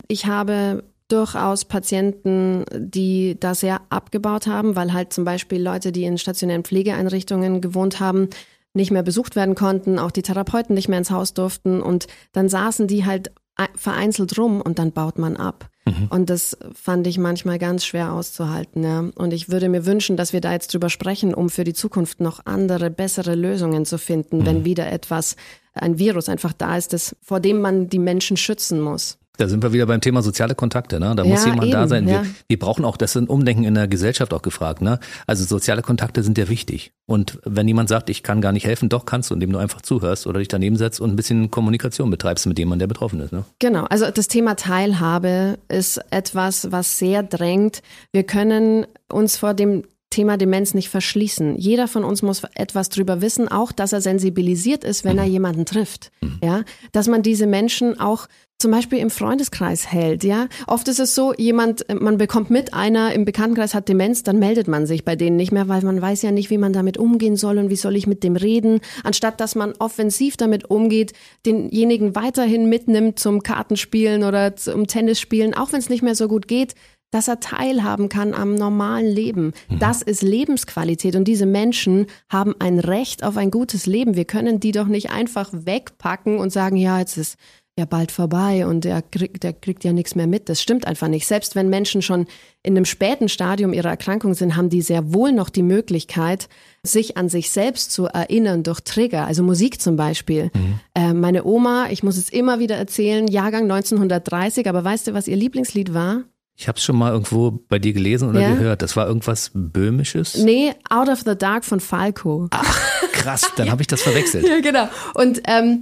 Ich habe durchaus Patienten, die da sehr abgebaut haben, weil halt zum Beispiel Leute, die in stationären Pflegeeinrichtungen gewohnt haben, nicht mehr besucht werden konnten, auch die Therapeuten nicht mehr ins Haus durften und dann saßen die halt vereinzelt rum und dann baut man ab. Mhm. Und das fand ich manchmal ganz schwer auszuhalten. Ja. Und ich würde mir wünschen, dass wir da jetzt drüber sprechen, um für die Zukunft noch andere, bessere Lösungen zu finden, mhm. wenn wieder etwas, ein Virus einfach da ist, das, vor dem man die Menschen schützen muss. Da sind wir wieder beim Thema soziale Kontakte. Ne? Da muss ja, jemand eben, da sein. Wir, ja. wir brauchen auch, das sind Umdenken in der Gesellschaft auch gefragt. Ne? Also soziale Kontakte sind ja wichtig. Und wenn jemand sagt, ich kann gar nicht helfen, doch kannst du, indem du einfach zuhörst oder dich daneben setzt und ein bisschen Kommunikation betreibst mit jemandem, der betroffen ist. Ne? Genau, also das Thema Teilhabe ist etwas, was sehr drängt. Wir können uns vor dem Thema Demenz nicht verschließen. Jeder von uns muss etwas drüber wissen, auch dass er sensibilisiert ist, wenn er mhm. jemanden trifft. Mhm. Ja, dass man diese Menschen auch zum Beispiel im Freundeskreis hält, ja. Oft ist es so, jemand, man bekommt mit, einer im Bekanntenkreis hat Demenz, dann meldet man sich bei denen nicht mehr, weil man weiß ja nicht, wie man damit umgehen soll und wie soll ich mit dem reden. Anstatt dass man offensiv damit umgeht, denjenigen weiterhin mitnimmt zum Kartenspielen oder zum Tennisspielen, auch wenn es nicht mehr so gut geht, dass er teilhaben kann am normalen Leben. Mhm. Das ist Lebensqualität und diese Menschen haben ein Recht auf ein gutes Leben. Wir können die doch nicht einfach wegpacken und sagen, ja, jetzt ist ja bald vorbei und der kriegt, der kriegt ja nichts mehr mit. Das stimmt einfach nicht. Selbst wenn Menschen schon in einem späten Stadium ihrer Erkrankung sind, haben die sehr wohl noch die Möglichkeit, sich an sich selbst zu erinnern durch Trigger, also Musik zum Beispiel. Mhm. Äh, meine Oma, ich muss es immer wieder erzählen, Jahrgang 1930, aber weißt du, was ihr Lieblingslied war? Ich habe es schon mal irgendwo bei dir gelesen oder ja? gehört. Das war irgendwas Böhmisches? Nee, Out of the Dark von Falco. Ach, krass, dann habe ich das verwechselt. ja, genau. Und ähm,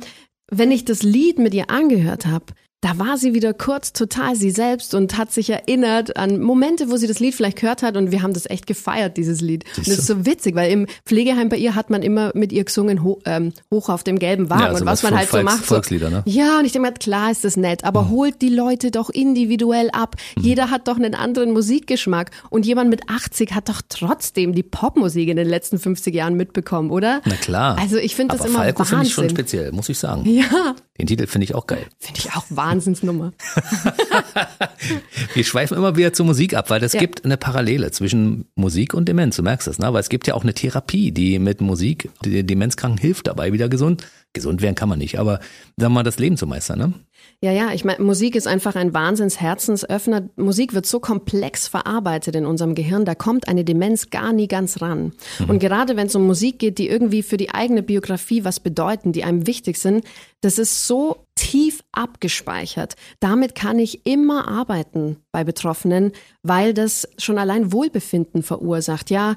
wenn ich das Lied mit ihr angehört habe, da war sie wieder kurz total sie selbst und hat sich erinnert an Momente, wo sie das Lied vielleicht gehört hat und wir haben das echt gefeiert, dieses Lied. Und das ist so witzig, weil im Pflegeheim bei ihr hat man immer mit ihr gesungen, ho ähm, hoch auf dem gelben Wagen ja, also und was man halt Volks, so macht. Volkslieder, ne? Ja, und ich denke mir, klar ist das nett, aber mhm. holt die Leute doch individuell ab. Mhm. Jeder hat doch einen anderen Musikgeschmack und jemand mit 80 hat doch trotzdem die Popmusik in den letzten 50 Jahren mitbekommen, oder? Na klar. Also ich finde das immer Falco Wahnsinn. finde ich schon speziell, muss ich sagen. Ja. Den Titel finde ich auch geil. Finde ich auch Wahnsinnsnummer. Wir schweifen immer wieder zur Musik ab, weil es ja. gibt eine Parallele zwischen Musik und Demenz. Du merkst das, ne? Weil es gibt ja auch eine Therapie, die mit Musik den Demenzkranken hilft dabei, wieder gesund. Gesund werden kann man nicht, aber sagen wir mal, das Leben zu meistern, ne? Ja, ja, ich meine, Musik ist einfach ein Wahnsinns-Herzensöffner. Musik wird so komplex verarbeitet in unserem Gehirn, da kommt eine Demenz gar nie ganz ran. Mhm. Und gerade wenn es um Musik geht, die irgendwie für die eigene Biografie was bedeuten, die einem wichtig sind, das ist so tief abgespeichert. Damit kann ich immer arbeiten bei Betroffenen, weil das schon allein Wohlbefinden verursacht. Ja,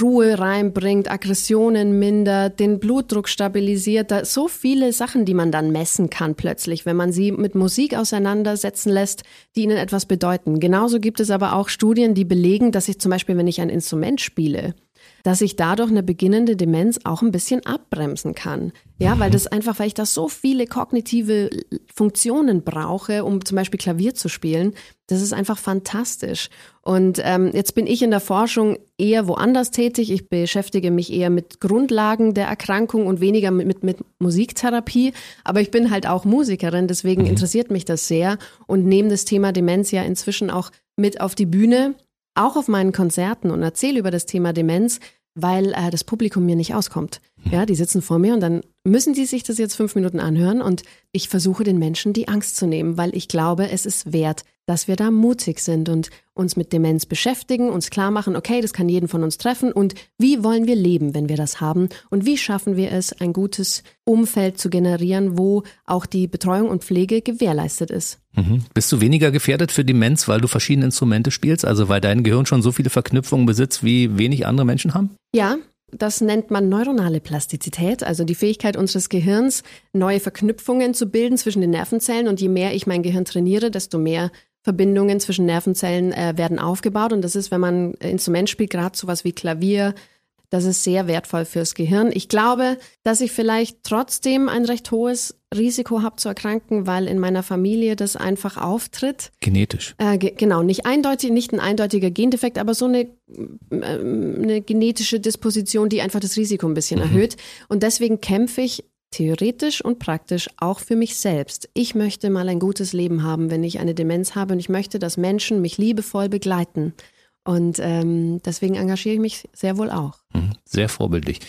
Ruhe reinbringt, Aggressionen mindert, den Blutdruck stabilisiert. Da so viele Sachen, die man dann messen kann plötzlich, wenn man sie mit Musik auseinandersetzen lässt, die ihnen etwas bedeuten. Genauso gibt es aber auch Studien, die belegen, dass ich zum Beispiel, wenn ich ein Instrument spiele, dass ich dadurch eine beginnende Demenz auch ein bisschen abbremsen kann. Ja, weil mhm. das einfach, weil ich da so viele kognitive Funktionen brauche, um zum Beispiel Klavier zu spielen, das ist einfach fantastisch. Und ähm, jetzt bin ich in der Forschung eher woanders tätig. Ich beschäftige mich eher mit Grundlagen der Erkrankung und weniger mit, mit, mit Musiktherapie. Aber ich bin halt auch Musikerin, deswegen mhm. interessiert mich das sehr und nehme das Thema Demenz ja inzwischen auch mit auf die Bühne auch auf meinen Konzerten und erzähle über das Thema Demenz, weil äh, das Publikum mir nicht auskommt. Ja, die sitzen vor mir und dann müssen die sich das jetzt fünf Minuten anhören und ich versuche den Menschen die Angst zu nehmen, weil ich glaube, es ist wert, dass wir da mutig sind und uns mit Demenz beschäftigen, uns klar machen, okay, das kann jeden von uns treffen und wie wollen wir leben, wenn wir das haben und wie schaffen wir es, ein gutes Umfeld zu generieren, wo auch die Betreuung und Pflege gewährleistet ist. Mhm. Bist du weniger gefährdet für Demenz, weil du verschiedene Instrumente spielst, also weil dein Gehirn schon so viele Verknüpfungen besitzt, wie wenig andere Menschen haben? Ja, das nennt man neuronale Plastizität, also die Fähigkeit unseres Gehirns, neue Verknüpfungen zu bilden zwischen den Nervenzellen. Und je mehr ich mein Gehirn trainiere, desto mehr Verbindungen zwischen Nervenzellen äh, werden aufgebaut. Und das ist, wenn man ein Instrument spielt, gerade sowas wie Klavier, das ist sehr wertvoll fürs Gehirn. Ich glaube, dass ich vielleicht trotzdem ein recht hohes Risiko habe zu erkranken, weil in meiner Familie das einfach auftritt. Genetisch. Äh, ge genau, nicht eindeutig, nicht ein eindeutiger Gendefekt, aber so eine, äh, eine genetische Disposition, die einfach das Risiko ein bisschen mhm. erhöht. Und deswegen kämpfe ich theoretisch und praktisch auch für mich selbst. Ich möchte mal ein gutes Leben haben, wenn ich eine Demenz habe und ich möchte, dass Menschen mich liebevoll begleiten. Und ähm, deswegen engagiere ich mich sehr wohl auch. Mhm, sehr vorbildlich.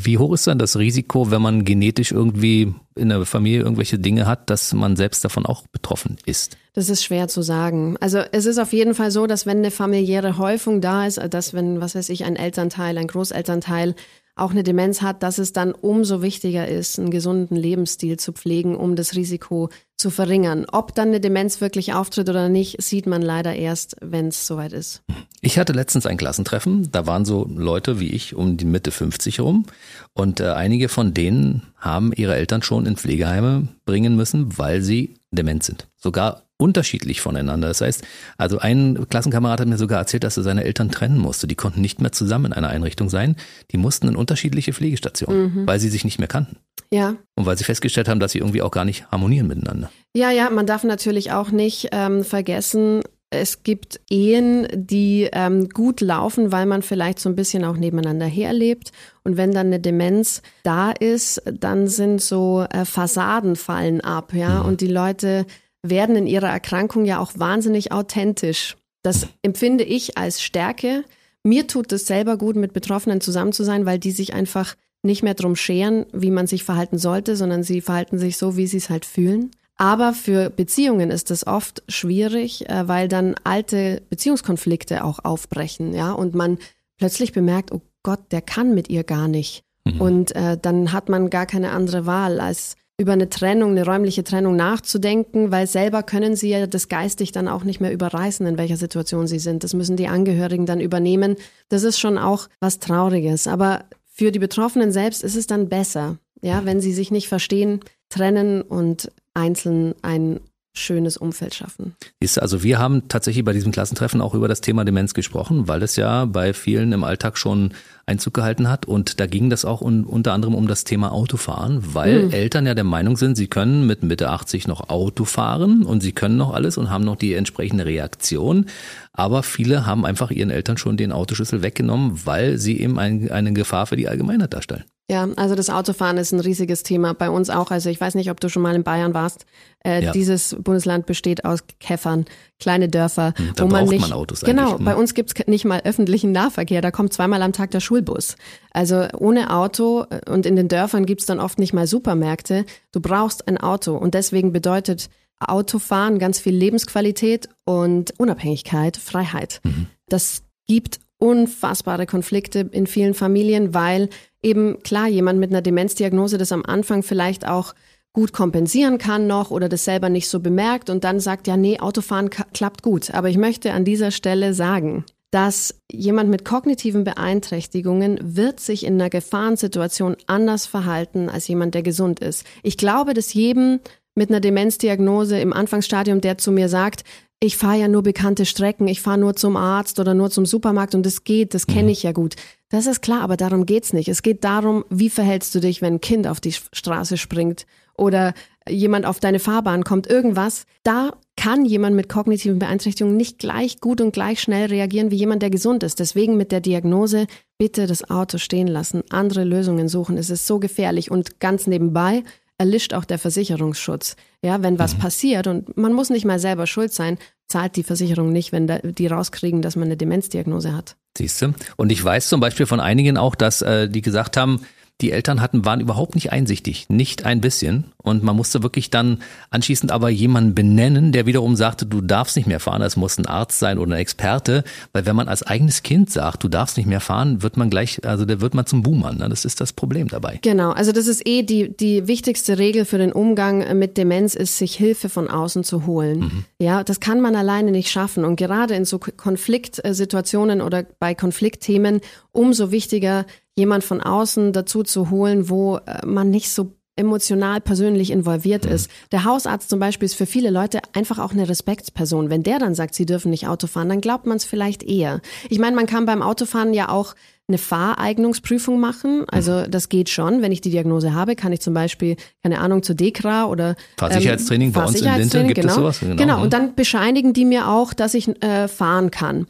Wie hoch ist dann das Risiko, wenn man genetisch irgendwie in der Familie irgendwelche Dinge hat, dass man selbst davon auch betroffen ist? Das ist schwer zu sagen. Also es ist auf jeden Fall so, dass wenn eine familiäre Häufung da ist, dass wenn, was weiß ich, ein Elternteil, ein Großelternteil auch eine Demenz hat, dass es dann umso wichtiger ist, einen gesunden Lebensstil zu pflegen, um das Risiko zu verringern. Ob dann eine Demenz wirklich auftritt oder nicht, sieht man leider erst, wenn es soweit ist. Ich hatte letztens ein Klassentreffen, da waren so Leute wie ich um die Mitte 50 rum und äh, einige von denen haben ihre Eltern schon in Pflegeheime bringen müssen, weil sie dement sind. Sogar unterschiedlich voneinander. Das heißt, also ein Klassenkamerad hat mir sogar erzählt, dass er seine Eltern trennen musste. Die konnten nicht mehr zusammen in einer Einrichtung sein. Die mussten in unterschiedliche Pflegestationen, mhm. weil sie sich nicht mehr kannten. Ja. Und weil sie festgestellt haben, dass sie irgendwie auch gar nicht harmonieren miteinander. Ja, ja, man darf natürlich auch nicht ähm, vergessen, es gibt Ehen, die ähm, gut laufen, weil man vielleicht so ein bisschen auch nebeneinander herlebt. Und wenn dann eine Demenz da ist, dann sind so äh, Fassaden fallen ab, ja. Mhm. Und die Leute werden in ihrer Erkrankung ja auch wahnsinnig authentisch. Das empfinde ich als Stärke. Mir tut es selber gut, mit Betroffenen zusammen zu sein, weil die sich einfach nicht mehr drum scheren, wie man sich verhalten sollte, sondern sie verhalten sich so, wie sie es halt fühlen. Aber für Beziehungen ist es oft schwierig, äh, weil dann alte Beziehungskonflikte auch aufbrechen, ja, und man plötzlich bemerkt, oh Gott, der kann mit ihr gar nicht. Mhm. Und äh, dann hat man gar keine andere Wahl, als über eine Trennung, eine räumliche Trennung nachzudenken, weil selber können sie ja das geistig dann auch nicht mehr überreißen, in welcher Situation sie sind. Das müssen die Angehörigen dann übernehmen. Das ist schon auch was Trauriges. Aber für die Betroffenen selbst ist es dann besser, ja, wenn sie sich nicht verstehen, trennen und einzeln ein schönes Umfeld schaffen. Ist also wir haben tatsächlich bei diesem Klassentreffen auch über das Thema Demenz gesprochen, weil es ja bei vielen im Alltag schon Einzug gehalten hat und da ging das auch un unter anderem um das Thema Autofahren, weil mhm. Eltern ja der Meinung sind, sie können mit Mitte 80 noch Auto fahren und sie können noch alles und haben noch die entsprechende Reaktion, aber viele haben einfach ihren Eltern schon den Autoschlüssel weggenommen, weil sie eben ein, eine Gefahr für die Allgemeinheit darstellen. Ja, also das Autofahren ist ein riesiges Thema bei uns auch. Also ich weiß nicht, ob du schon mal in Bayern warst. Äh, ja. Dieses Bundesland besteht aus Käffern, kleine Dörfer, hm, wo man nicht. Man Autos genau, hm. bei uns gibt's nicht mal öffentlichen Nahverkehr. Da kommt zweimal am Tag der Schulbus. Also ohne Auto äh, und in den Dörfern gibt's dann oft nicht mal Supermärkte. Du brauchst ein Auto und deswegen bedeutet Autofahren ganz viel Lebensqualität und Unabhängigkeit, Freiheit. Mhm. Das gibt unfassbare Konflikte in vielen Familien, weil eben klar jemand mit einer Demenzdiagnose das am Anfang vielleicht auch gut kompensieren kann noch oder das selber nicht so bemerkt und dann sagt, ja, nee, Autofahren klappt gut. Aber ich möchte an dieser Stelle sagen, dass jemand mit kognitiven Beeinträchtigungen wird sich in einer Gefahrensituation anders verhalten als jemand, der gesund ist. Ich glaube, dass jedem mit einer Demenzdiagnose im Anfangsstadium, der zu mir sagt, ich fahre ja nur bekannte Strecken, ich fahre nur zum Arzt oder nur zum Supermarkt und das geht, das kenne mhm. ich ja gut. Das ist klar, aber darum geht's nicht. Es geht darum, wie verhältst du dich, wenn ein Kind auf die Straße springt oder jemand auf deine Fahrbahn kommt, irgendwas. Da kann jemand mit kognitiven Beeinträchtigungen nicht gleich gut und gleich schnell reagieren wie jemand, der gesund ist. Deswegen mit der Diagnose bitte das Auto stehen lassen, andere Lösungen suchen. Es ist so gefährlich und ganz nebenbei erlischt auch der Versicherungsschutz. Ja, wenn was mhm. passiert und man muss nicht mal selber schuld sein, zahlt die Versicherung nicht, wenn die rauskriegen, dass man eine Demenzdiagnose hat. Siehst du? Und ich weiß zum Beispiel von einigen auch, dass äh, die gesagt haben, die Eltern hatten, waren überhaupt nicht einsichtig, nicht ein bisschen. Und man musste wirklich dann anschließend aber jemanden benennen, der wiederum sagte, du darfst nicht mehr fahren. Es muss ein Arzt sein oder ein Experte. Weil wenn man als eigenes Kind sagt, du darfst nicht mehr fahren, wird man gleich, also da wird man zum Boomer. Ne? Das ist das Problem dabei. Genau, also das ist eh die, die wichtigste Regel für den Umgang mit Demenz ist, sich Hilfe von außen zu holen. Mhm. Ja, das kann man alleine nicht schaffen. Und gerade in so Konfliktsituationen oder bei Konfliktthemen umso wichtiger, jemand von außen dazu zu holen, wo äh, man nicht so emotional persönlich involviert ist. Der Hausarzt zum Beispiel ist für viele Leute einfach auch eine Respektsperson. Wenn der dann sagt, sie dürfen nicht Auto fahren, dann glaubt man es vielleicht eher. Ich meine, man kann beim Autofahren ja auch eine Fahreignungsprüfung machen. Also das geht schon. Wenn ich die Diagnose habe, kann ich zum Beispiel, keine Ahnung, zur DEKRA oder Fahrsicherheitstraining ähm, bei uns in Linte gibt genau. es sowas. Genau. genau. Und dann bescheinigen die mir auch, dass ich äh, fahren kann.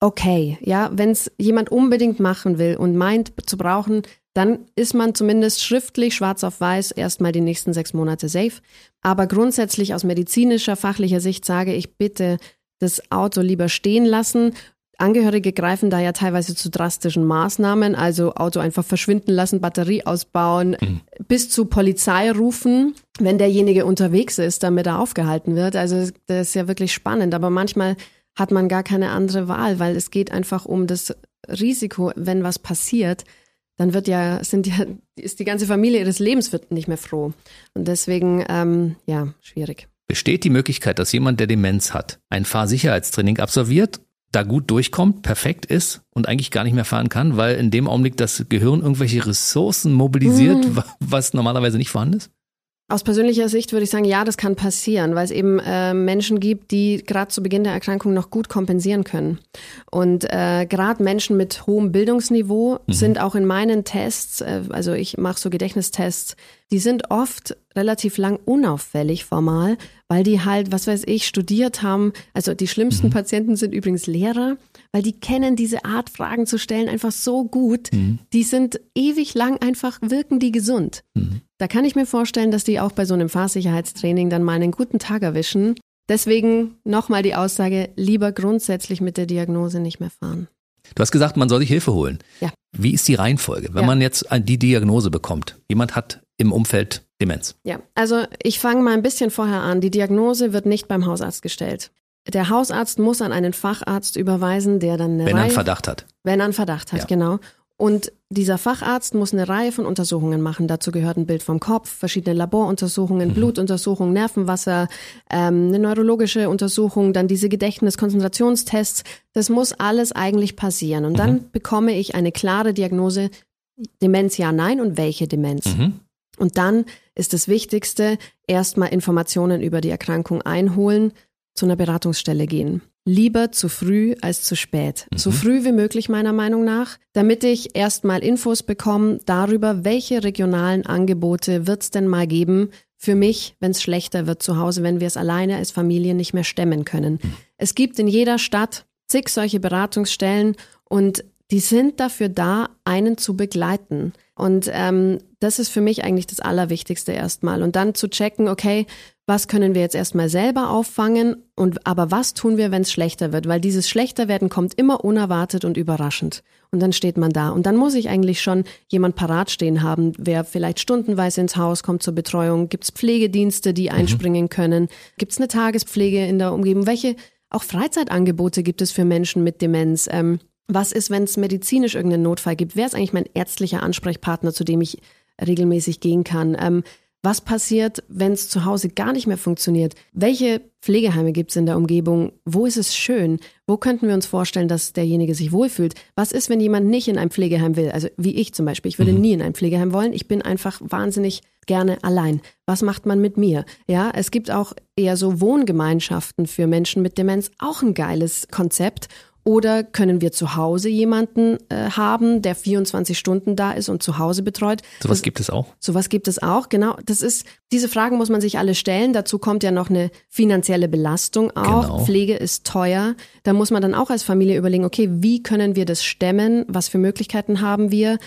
Okay, ja, wenn es jemand unbedingt machen will und meint zu brauchen, dann ist man zumindest schriftlich schwarz auf weiß erstmal die nächsten sechs Monate safe. Aber grundsätzlich aus medizinischer, fachlicher Sicht sage ich bitte das Auto lieber stehen lassen. Angehörige greifen da ja teilweise zu drastischen Maßnahmen, also Auto einfach verschwinden lassen, Batterie ausbauen, mhm. bis zu Polizei rufen, wenn derjenige unterwegs ist, damit er aufgehalten wird. Also das ist ja wirklich spannend, aber manchmal hat man gar keine andere Wahl, weil es geht einfach um das Risiko, wenn was passiert, dann wird ja, sind ja, ist die ganze Familie ihres Lebens wird nicht mehr froh. Und deswegen, ähm, ja, schwierig. Besteht die Möglichkeit, dass jemand, der Demenz hat, ein Fahrsicherheitstraining absolviert, da gut durchkommt, perfekt ist und eigentlich gar nicht mehr fahren kann, weil in dem Augenblick das Gehirn irgendwelche Ressourcen mobilisiert, mhm. was normalerweise nicht vorhanden ist? Aus persönlicher Sicht würde ich sagen, ja, das kann passieren, weil es eben äh, Menschen gibt, die gerade zu Beginn der Erkrankung noch gut kompensieren können. Und äh, gerade Menschen mit hohem Bildungsniveau mhm. sind auch in meinen Tests, äh, also ich mache so Gedächtnistests, die sind oft relativ lang unauffällig formal, weil die halt, was weiß ich, studiert haben. Also die schlimmsten mhm. Patienten sind übrigens Lehrer, weil die kennen diese Art Fragen zu stellen einfach so gut. Mhm. Die sind ewig lang einfach, wirken die gesund. Mhm. Da kann ich mir vorstellen, dass die auch bei so einem Fahrsicherheitstraining dann mal einen guten Tag erwischen. Deswegen nochmal die Aussage, lieber grundsätzlich mit der Diagnose nicht mehr fahren. Du hast gesagt, man soll sich Hilfe holen. Ja. Wie ist die Reihenfolge, wenn ja. man jetzt die Diagnose bekommt? Jemand hat im Umfeld Demenz. Ja, also ich fange mal ein bisschen vorher an. Die Diagnose wird nicht beim Hausarzt gestellt. Der Hausarzt muss an einen Facharzt überweisen, der dann eine Wenn Reihe, er einen Verdacht hat. Wenn er einen Verdacht hat, ja. genau. Und dieser Facharzt muss eine Reihe von Untersuchungen machen. Dazu gehört ein Bild vom Kopf, verschiedene Laboruntersuchungen, mhm. Blutuntersuchungen, Nervenwasser, ähm, eine neurologische Untersuchung, dann diese Gedächtnis-Konzentrationstests. Das muss alles eigentlich passieren. Und mhm. dann bekomme ich eine klare Diagnose, Demenz ja, nein und welche Demenz. Mhm. Und dann ist das Wichtigste, erstmal Informationen über die Erkrankung einholen, zu einer Beratungsstelle gehen. Lieber zu früh als zu spät. Mhm. So früh wie möglich meiner Meinung nach, damit ich erstmal Infos bekomme darüber, welche regionalen Angebote wird es denn mal geben für mich, wenn es schlechter wird zu Hause, wenn wir es alleine als Familie nicht mehr stemmen können. Mhm. Es gibt in jeder Stadt zig solche Beratungsstellen und die sind dafür da, einen zu begleiten. Und ähm, das ist für mich eigentlich das Allerwichtigste erstmal. Und dann zu checken, okay, was können wir jetzt erstmal selber auffangen und aber was tun wir, wenn es schlechter wird? Weil dieses Schlechterwerden kommt immer unerwartet und überraschend. Und dann steht man da. Und dann muss ich eigentlich schon jemand parat stehen haben, wer vielleicht stundenweise ins Haus kommt zur Betreuung. Gibt es Pflegedienste, die mhm. einspringen können? Gibt es eine Tagespflege in der Umgebung? Welche auch Freizeitangebote gibt es für Menschen mit Demenz? Ähm, was ist, wenn es medizinisch irgendeinen Notfall gibt? Wer ist eigentlich mein ärztlicher Ansprechpartner, zu dem ich regelmäßig gehen kann? Ähm, was passiert, wenn es zu Hause gar nicht mehr funktioniert? Welche Pflegeheime gibt es in der Umgebung? Wo ist es schön? Wo könnten wir uns vorstellen, dass derjenige sich wohlfühlt? Was ist, wenn jemand nicht in ein Pflegeheim will? Also wie ich zum Beispiel. Ich würde mhm. nie in ein Pflegeheim wollen. Ich bin einfach wahnsinnig gerne allein. Was macht man mit mir? Ja, es gibt auch eher so Wohngemeinschaften für Menschen mit Demenz. Auch ein geiles Konzept. Oder können wir zu Hause jemanden äh, haben, der 24 Stunden da ist und zu Hause betreut? Sowas gibt es auch. Sowas gibt es auch, genau. Das ist, diese Fragen muss man sich alle stellen. Dazu kommt ja noch eine finanzielle Belastung auch. Genau. Pflege ist teuer. Da muss man dann auch als Familie überlegen, okay, wie können wir das stemmen? Was für Möglichkeiten haben wir?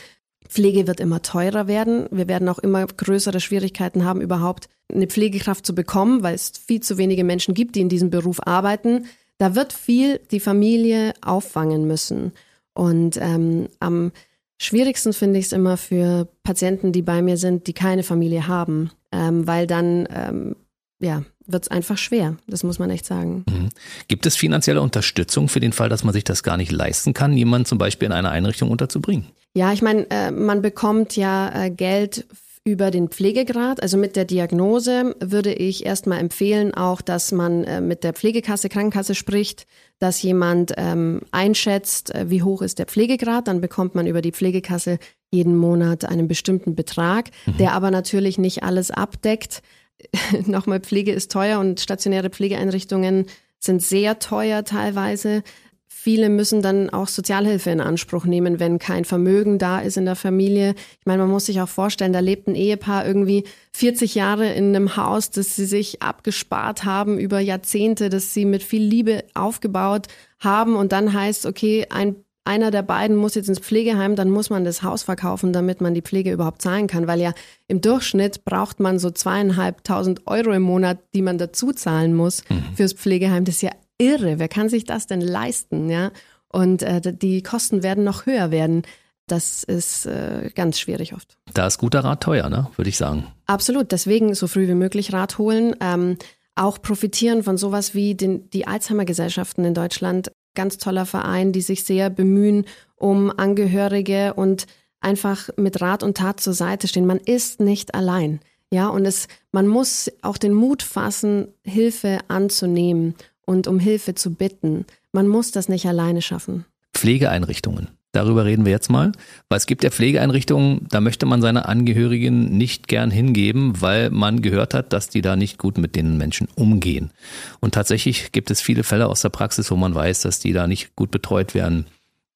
Pflege wird immer teurer werden. Wir werden auch immer größere Schwierigkeiten haben, überhaupt eine Pflegekraft zu bekommen, weil es viel zu wenige Menschen gibt, die in diesem Beruf arbeiten. Da wird viel die Familie auffangen müssen. Und ähm, am schwierigsten finde ich es immer für Patienten, die bei mir sind, die keine Familie haben. ähm, weil dann ähm, ja, wird es einfach schwer. Das muss man echt sagen. Mhm. Gibt es finanzielle Unterstützung für den Fall, dass man sich das gar nicht leisten kann, jemanden zum Beispiel in einer Einrichtung unterzubringen? Ja, ich meine, äh, man bekommt ja äh, Geld über den Pflegegrad. Also mit der Diagnose würde ich erstmal empfehlen, auch, dass man äh, mit der Pflegekasse, Krankenkasse spricht, dass jemand ähm, einschätzt, äh, wie hoch ist der Pflegegrad. Dann bekommt man über die Pflegekasse jeden Monat einen bestimmten Betrag, mhm. der aber natürlich nicht alles abdeckt. Nochmal, Pflege ist teuer und stationäre Pflegeeinrichtungen sind sehr teuer teilweise. Viele müssen dann auch Sozialhilfe in Anspruch nehmen, wenn kein Vermögen da ist in der Familie. Ich meine, man muss sich auch vorstellen, da lebt ein Ehepaar irgendwie 40 Jahre in einem Haus, das sie sich abgespart haben über Jahrzehnte, das sie mit viel Liebe aufgebaut haben und dann heißt, okay, ein einer der beiden muss jetzt ins Pflegeheim, dann muss man das Haus verkaufen, damit man die Pflege überhaupt zahlen kann, weil ja im Durchschnitt braucht man so zweieinhalbtausend Euro im Monat, die man dazu zahlen muss mhm. fürs Pflegeheim. Das ist ja irre. Wer kann sich das denn leisten, ja? Und äh, die Kosten werden noch höher werden. Das ist äh, ganz schwierig oft. Da ist guter Rat teuer, ne? Würde ich sagen. Absolut. Deswegen so früh wie möglich Rat holen. Ähm, auch profitieren von sowas wie den, die Alzheimer-Gesellschaften in Deutschland. Ganz toller Verein, die sich sehr bemühen um Angehörige und einfach mit Rat und Tat zur Seite stehen. Man ist nicht allein. Ja, und es, man muss auch den Mut fassen, Hilfe anzunehmen und um Hilfe zu bitten. Man muss das nicht alleine schaffen. Pflegeeinrichtungen. Darüber reden wir jetzt mal, weil es gibt ja Pflegeeinrichtungen, da möchte man seine Angehörigen nicht gern hingeben, weil man gehört hat, dass die da nicht gut mit den Menschen umgehen. Und tatsächlich gibt es viele Fälle aus der Praxis, wo man weiß, dass die da nicht gut betreut werden,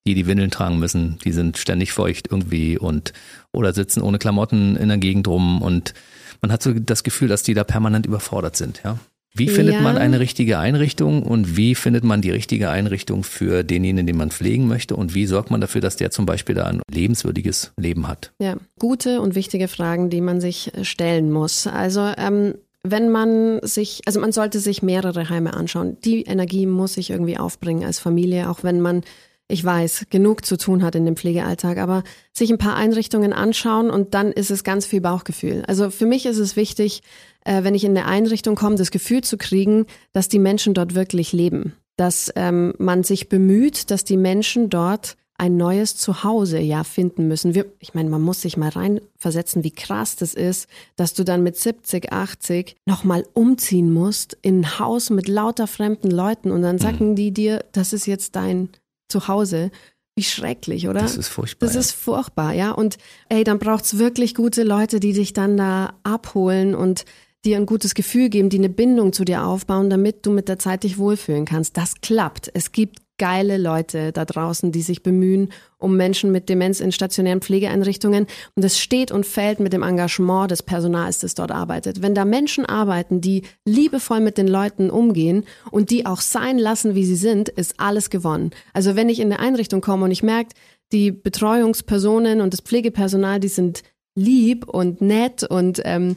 die die Windeln tragen müssen, die sind ständig feucht irgendwie und oder sitzen ohne Klamotten in der Gegend rum und man hat so das Gefühl, dass die da permanent überfordert sind, ja. Wie findet ja. man eine richtige Einrichtung und wie findet man die richtige Einrichtung für denjenigen, den man pflegen möchte und wie sorgt man dafür, dass der zum Beispiel da ein lebenswürdiges Leben hat? Ja, gute und wichtige Fragen, die man sich äh, stellen muss. Also ähm, wenn man sich, also man sollte sich mehrere Heime anschauen. Die Energie muss sich irgendwie aufbringen als Familie, auch wenn man ich weiß, genug zu tun hat in dem Pflegealltag, aber sich ein paar Einrichtungen anschauen und dann ist es ganz viel Bauchgefühl. Also für mich ist es wichtig, äh, wenn ich in eine Einrichtung komme, das Gefühl zu kriegen, dass die Menschen dort wirklich leben. Dass ähm, man sich bemüht, dass die Menschen dort ein neues Zuhause ja finden müssen. Wir, ich meine, man muss sich mal reinversetzen, wie krass das ist, dass du dann mit 70, 80 nochmal umziehen musst in ein Haus mit lauter fremden Leuten und dann sagen mhm. die dir, das ist jetzt dein Zuhause. Wie schrecklich, oder? Das ist furchtbar. Das ja. ist furchtbar, ja. Und ey, dann braucht's wirklich gute Leute, die dich dann da abholen und dir ein gutes Gefühl geben, die eine Bindung zu dir aufbauen, damit du mit der Zeit dich wohlfühlen kannst. Das klappt. Es gibt geile Leute da draußen, die sich bemühen um Menschen mit Demenz in stationären Pflegeeinrichtungen. Und es steht und fällt mit dem Engagement des Personals, das dort arbeitet. Wenn da Menschen arbeiten, die liebevoll mit den Leuten umgehen und die auch sein lassen, wie sie sind, ist alles gewonnen. Also wenn ich in eine Einrichtung komme und ich merke, die Betreuungspersonen und das Pflegepersonal, die sind lieb und nett und ähm,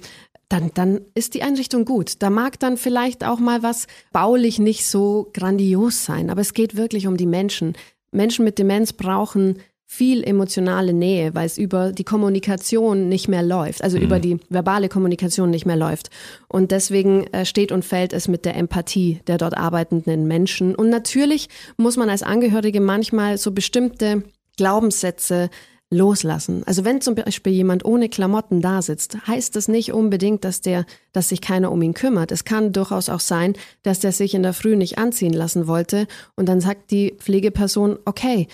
dann, dann ist die Einrichtung gut. Da mag dann vielleicht auch mal was baulich nicht so grandios sein, aber es geht wirklich um die Menschen. Menschen mit Demenz brauchen viel emotionale Nähe, weil es über die Kommunikation nicht mehr läuft, also mhm. über die verbale Kommunikation nicht mehr läuft. Und deswegen äh, steht und fällt es mit der Empathie der dort arbeitenden Menschen. Und natürlich muss man als Angehörige manchmal so bestimmte Glaubenssätze loslassen. Also wenn zum Beispiel jemand ohne Klamotten da sitzt, heißt das nicht unbedingt, dass der, dass sich keiner um ihn kümmert. Es kann durchaus auch sein, dass der sich in der Früh nicht anziehen lassen wollte und dann sagt die Pflegeperson, okay,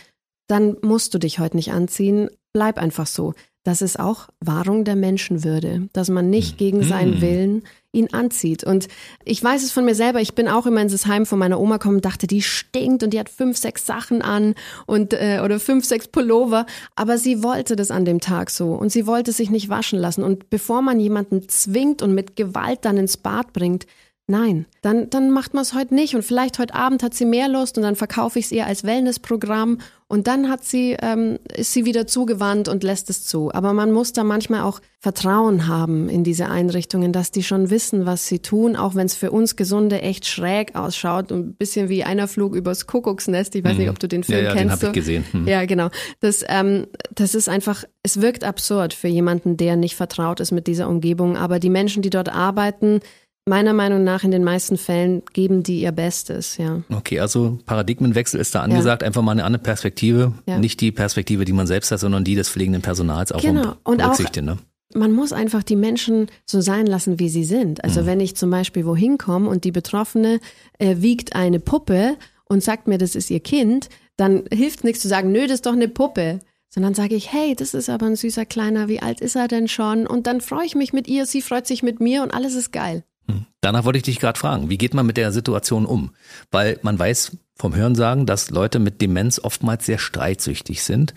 dann musst du dich heute nicht anziehen, bleib einfach so. Das ist auch Wahrung der Menschenwürde, dass man nicht hm. gegen seinen hm. Willen ihn anzieht. Und ich weiß es von mir selber, ich bin auch immer in das Heim von meiner Oma gekommen und dachte, die stinkt und die hat fünf, sechs Sachen an und äh, oder fünf, sechs Pullover. Aber sie wollte das an dem Tag so und sie wollte sich nicht waschen lassen. Und bevor man jemanden zwingt und mit Gewalt dann ins Bad bringt, Nein, dann, dann macht man es heute nicht und vielleicht heute Abend hat sie mehr Lust und dann verkaufe ich es ihr als Wellnessprogramm und dann hat sie, ähm, ist sie wieder zugewandt und lässt es zu. Aber man muss da manchmal auch Vertrauen haben in diese Einrichtungen, dass die schon wissen, was sie tun, auch wenn es für uns Gesunde echt schräg ausschaut und ein bisschen wie einer Flug übers Kuckucksnest. Ich weiß mhm. nicht, ob du den Film ja, ja, kennst. Den habe ich gesehen. Mhm. Ja, genau. Das, ähm, das ist einfach, es wirkt absurd für jemanden, der nicht vertraut ist mit dieser Umgebung. Aber die Menschen, die dort arbeiten, Meiner Meinung nach in den meisten Fällen geben die ihr Bestes, ja. Okay, also Paradigmenwechsel ist da angesagt, ja. einfach mal eine andere Perspektive, ja. nicht die Perspektive, die man selbst hat, sondern die des pflegenden Personals auch genau. und auch, ne? Man muss einfach die Menschen so sein lassen, wie sie sind. Also mhm. wenn ich zum Beispiel wohin komme und die Betroffene äh, wiegt eine Puppe und sagt mir, das ist ihr Kind, dann hilft nichts zu sagen, nö, das ist doch eine Puppe sondern sage ich, hey, das ist aber ein süßer Kleiner, wie alt ist er denn schon? Und dann freue ich mich mit ihr, sie freut sich mit mir und alles ist geil. Hm. Danach wollte ich dich gerade fragen, wie geht man mit der Situation um? Weil man weiß vom Hörensagen, dass Leute mit Demenz oftmals sehr streitsüchtig sind.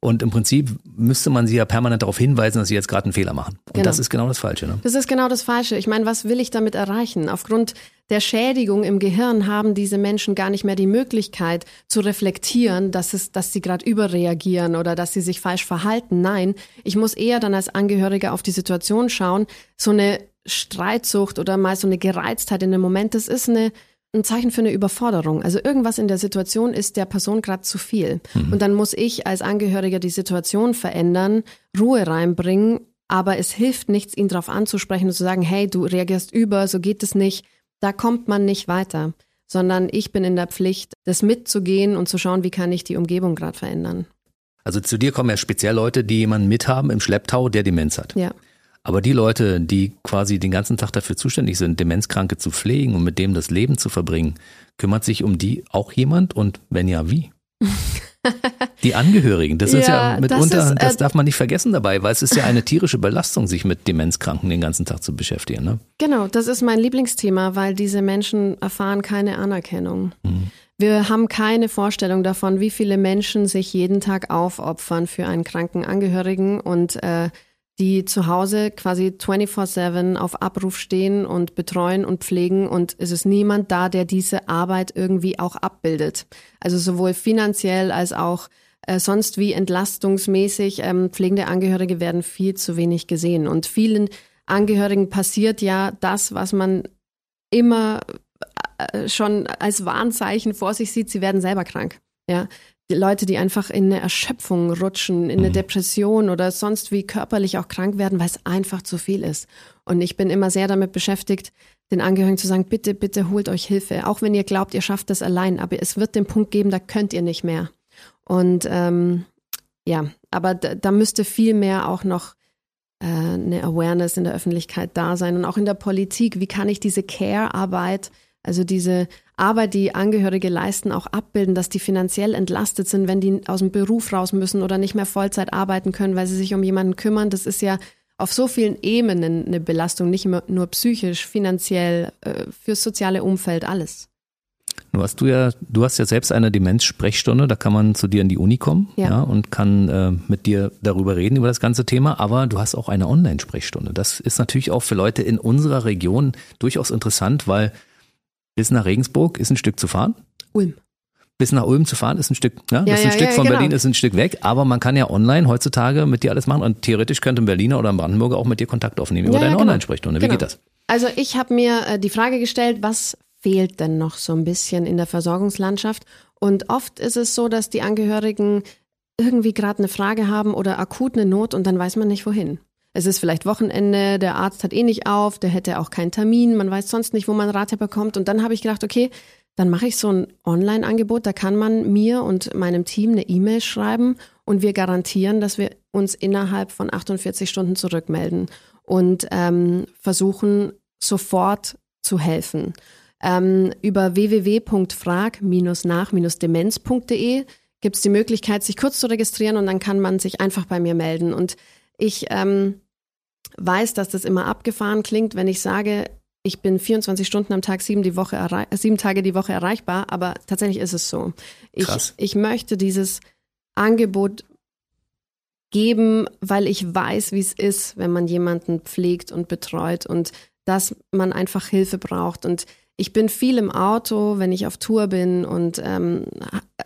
Und im Prinzip müsste man sie ja permanent darauf hinweisen, dass sie jetzt gerade einen Fehler machen. Und genau. das ist genau das Falsche. Ne? Das ist genau das Falsche. Ich meine, was will ich damit erreichen? Aufgrund der Schädigung im Gehirn haben diese Menschen gar nicht mehr die Möglichkeit zu reflektieren, dass, es, dass sie gerade überreagieren oder dass sie sich falsch verhalten. Nein, ich muss eher dann als Angehöriger auf die Situation schauen. So eine Streitsucht oder mal so eine Gereiztheit in dem Moment, das ist eine, ein Zeichen für eine Überforderung. Also irgendwas in der Situation ist der Person gerade zu viel. Mhm. Und dann muss ich als Angehöriger die Situation verändern, Ruhe reinbringen, aber es hilft nichts, ihn darauf anzusprechen und zu sagen, hey, du reagierst über, so geht es nicht. Da kommt man nicht weiter, sondern ich bin in der Pflicht, das mitzugehen und zu schauen, wie kann ich die Umgebung gerade verändern. Also zu dir kommen ja speziell Leute, die jemanden mithaben im Schlepptau, der Demenz hat. Ja. Aber die Leute, die quasi den ganzen Tag dafür zuständig sind, Demenzkranke zu pflegen und mit dem das Leben zu verbringen, kümmert sich um die auch jemand und wenn ja, wie? Die Angehörigen, das ist ja, ja mitunter, das, ist, äh, das, darf man nicht vergessen dabei, weil es ist ja eine tierische Belastung, sich mit Demenzkranken den ganzen Tag zu beschäftigen. Ne? Genau, das ist mein Lieblingsthema, weil diese Menschen erfahren keine Anerkennung. Mhm. Wir haben keine Vorstellung davon, wie viele Menschen sich jeden Tag aufopfern für einen kranken Angehörigen und äh, die zu Hause quasi 24-7 auf Abruf stehen und betreuen und pflegen und es ist niemand da, der diese Arbeit irgendwie auch abbildet. Also sowohl finanziell als auch äh, sonst wie entlastungsmäßig. Ähm, pflegende Angehörige werden viel zu wenig gesehen und vielen Angehörigen passiert ja das, was man immer äh, schon als Warnzeichen vor sich sieht, sie werden selber krank. Ja, Leute, die einfach in eine Erschöpfung rutschen, in eine mhm. Depression oder sonst wie körperlich auch krank werden, weil es einfach zu viel ist. Und ich bin immer sehr damit beschäftigt, den Angehörigen zu sagen, bitte, bitte holt euch Hilfe. Auch wenn ihr glaubt, ihr schafft das allein, aber es wird den Punkt geben, da könnt ihr nicht mehr. Und ähm, ja, aber da, da müsste viel mehr auch noch äh, eine Awareness in der Öffentlichkeit da sein und auch in der Politik. Wie kann ich diese Care-Arbeit also diese Arbeit, die Angehörige leisten, auch abbilden, dass die finanziell entlastet sind, wenn die aus dem Beruf raus müssen oder nicht mehr Vollzeit arbeiten können, weil sie sich um jemanden kümmern. Das ist ja auf so vielen Ebenen eine Belastung, nicht nur psychisch, finanziell, äh, fürs soziale Umfeld, alles. Nur hast du ja, du hast ja selbst eine Demenz-Sprechstunde, da kann man zu dir in die Uni kommen ja. ja und kann äh, mit dir darüber reden, über das ganze Thema, aber du hast auch eine Online-Sprechstunde. Das ist natürlich auch für Leute in unserer Region durchaus interessant, weil bis nach Regensburg ist ein Stück zu fahren. Ulm. Bis nach Ulm zu fahren ist ein Stück, ne? Ja, ist ein ja, Stück ja, von genau. Berlin, ist ein Stück weg, aber man kann ja online heutzutage mit dir alles machen und theoretisch könnte ein Berliner oder ein Brandenburger auch mit dir Kontakt aufnehmen über deine genau. Online-Sprechstunde. Wie genau. geht das? Also ich habe mir äh, die Frage gestellt, was fehlt denn noch so ein bisschen in der Versorgungslandschaft? Und oft ist es so, dass die Angehörigen irgendwie gerade eine Frage haben oder akut eine Not und dann weiß man nicht wohin. Es ist vielleicht Wochenende, der Arzt hat eh nicht auf, der hätte auch keinen Termin, man weiß sonst nicht, wo man Rat bekommt. Und dann habe ich gedacht, okay, dann mache ich so ein Online-Angebot, da kann man mir und meinem Team eine E-Mail schreiben und wir garantieren, dass wir uns innerhalb von 48 Stunden zurückmelden und ähm, versuchen sofort zu helfen. Ähm, über www.frag-nach-demenz.de gibt es die Möglichkeit, sich kurz zu registrieren und dann kann man sich einfach bei mir melden. Und ich ähm, weiß, dass das immer abgefahren klingt, wenn ich sage, ich bin 24 Stunden am Tag, sieben, die Woche sieben Tage die Woche erreichbar, aber tatsächlich ist es so. Ich, ich möchte dieses Angebot geben, weil ich weiß, wie es ist, wenn man jemanden pflegt und betreut und dass man einfach Hilfe braucht. Und ich bin viel im Auto, wenn ich auf Tour bin und ähm,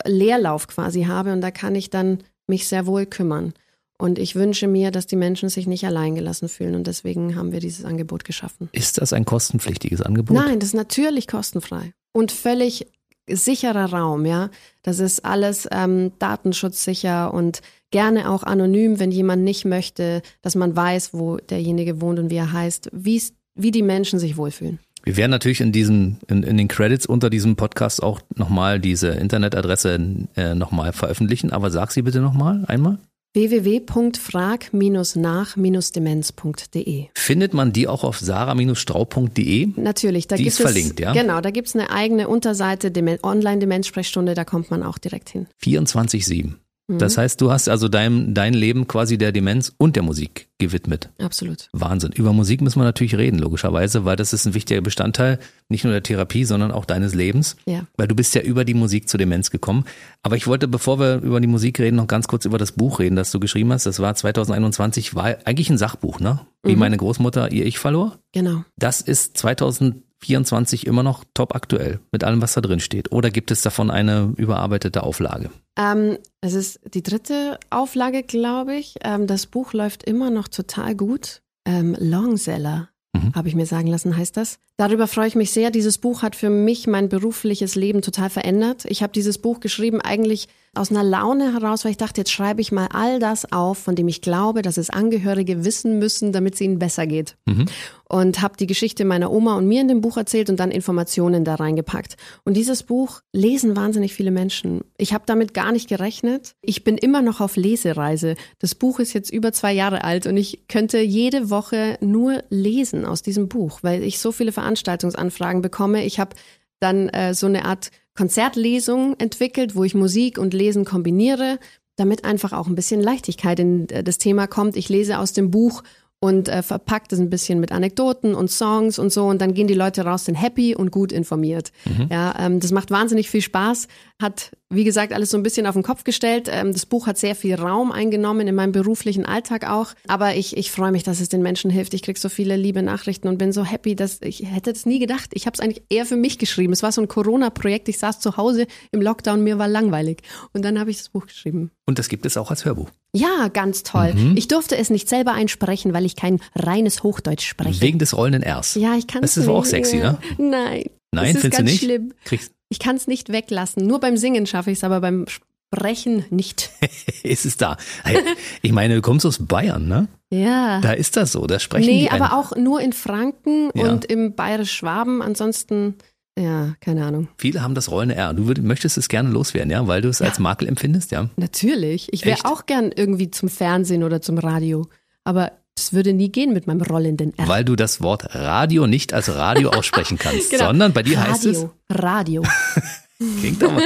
Leerlauf quasi habe und da kann ich dann mich sehr wohl kümmern. Und ich wünsche mir, dass die Menschen sich nicht alleingelassen fühlen und deswegen haben wir dieses Angebot geschaffen. Ist das ein kostenpflichtiges Angebot? Nein, das ist natürlich kostenfrei und völlig sicherer Raum, ja. Das ist alles ähm, datenschutzsicher und gerne auch anonym, wenn jemand nicht möchte, dass man weiß, wo derjenige wohnt und wie er heißt, wie die Menschen sich wohlfühlen. Wir werden natürlich in diesem, in, in den Credits unter diesem Podcast auch nochmal diese Internetadresse äh, nochmal veröffentlichen, aber sag sie bitte nochmal einmal www.frag-nach-demenz.de. Findet man die auch auf sarah-strau.de? Natürlich, da die gibt ist es, verlinkt, ja. Genau, da gibt es eine eigene Unterseite, Online-Demenz-Sprechstunde, da kommt man auch direkt hin. 24-7. Mhm. Das heißt, du hast also dein, dein Leben quasi der Demenz und der Musik gewidmet. Absolut. Wahnsinn. Über Musik müssen wir natürlich reden, logischerweise, weil das ist ein wichtiger Bestandteil nicht nur der Therapie, sondern auch deines Lebens. Ja. Weil du bist ja über die Musik zur Demenz gekommen. Aber ich wollte, bevor wir über die Musik reden, noch ganz kurz über das Buch reden, das du geschrieben hast. Das war 2021, war eigentlich ein Sachbuch, ne? Wie mhm. meine Großmutter ihr Ich verlor. Genau. Das ist 2000 24 immer noch top aktuell mit allem, was da drin steht? Oder gibt es davon eine überarbeitete Auflage? Ähm, es ist die dritte Auflage, glaube ich. Ähm, das Buch läuft immer noch total gut. Ähm, Longseller, mhm. habe ich mir sagen lassen, heißt das. Darüber freue ich mich sehr. Dieses Buch hat für mich mein berufliches Leben total verändert. Ich habe dieses Buch geschrieben eigentlich aus einer Laune heraus, weil ich dachte, jetzt schreibe ich mal all das auf, von dem ich glaube, dass es Angehörige wissen müssen, damit es ihnen besser geht. Mhm. Und habe die Geschichte meiner Oma und mir in dem Buch erzählt und dann Informationen da reingepackt. Und dieses Buch lesen wahnsinnig viele Menschen. Ich habe damit gar nicht gerechnet. Ich bin immer noch auf Lesereise. Das Buch ist jetzt über zwei Jahre alt und ich könnte jede Woche nur lesen aus diesem Buch, weil ich so viele Veranstaltungsanfragen bekomme. Ich habe dann äh, so eine Art Konzertlesung entwickelt, wo ich Musik und Lesen kombiniere, damit einfach auch ein bisschen Leichtigkeit in äh, das Thema kommt. Ich lese aus dem Buch und äh, verpackt es ein bisschen mit Anekdoten und Songs und so und dann gehen die Leute raus, sind happy und gut informiert. Mhm. Ja, ähm, das macht wahnsinnig viel Spaß, hat wie gesagt alles so ein bisschen auf den Kopf gestellt. Ähm, das Buch hat sehr viel Raum eingenommen in meinem beruflichen Alltag auch, aber ich, ich freue mich, dass es den Menschen hilft. Ich krieg so viele liebe Nachrichten und bin so happy, dass ich hätte es nie gedacht. Ich habe es eigentlich eher für mich geschrieben. Es war so ein Corona-Projekt. Ich saß zu Hause im Lockdown, mir war langweilig und dann habe ich das Buch geschrieben. Und das gibt es auch als Hörbuch. Ja, ganz toll. Mhm. Ich durfte es nicht selber einsprechen, weil ich kein reines Hochdeutsch spreche. Wegen des rollenden Rs. Ja, ich kann es Das ist auch sexy, ne? Nein. Nein, findest du nicht? Schlimm. Kriegst ich kann es nicht weglassen. Nur beim Singen schaffe ich es, aber beim Sprechen nicht. ist es da? Ich meine, du kommst aus Bayern, ne? Ja. Da ist das so, da sprechen nee, aber auch nur in Franken ja. und im Bayerisch-Schwaben. Ansonsten ja, keine Ahnung. Viele haben das rollende R. Du würd, möchtest es gerne loswerden, ja, weil du es ja. als Makel empfindest, ja? Natürlich. Ich wäre auch gern irgendwie zum Fernsehen oder zum Radio. Aber das würde nie gehen mit meinem rollenden R. Weil du das Wort Radio nicht als Radio aussprechen kannst, genau. sondern bei dir Radio, heißt es Radio. klingt aber,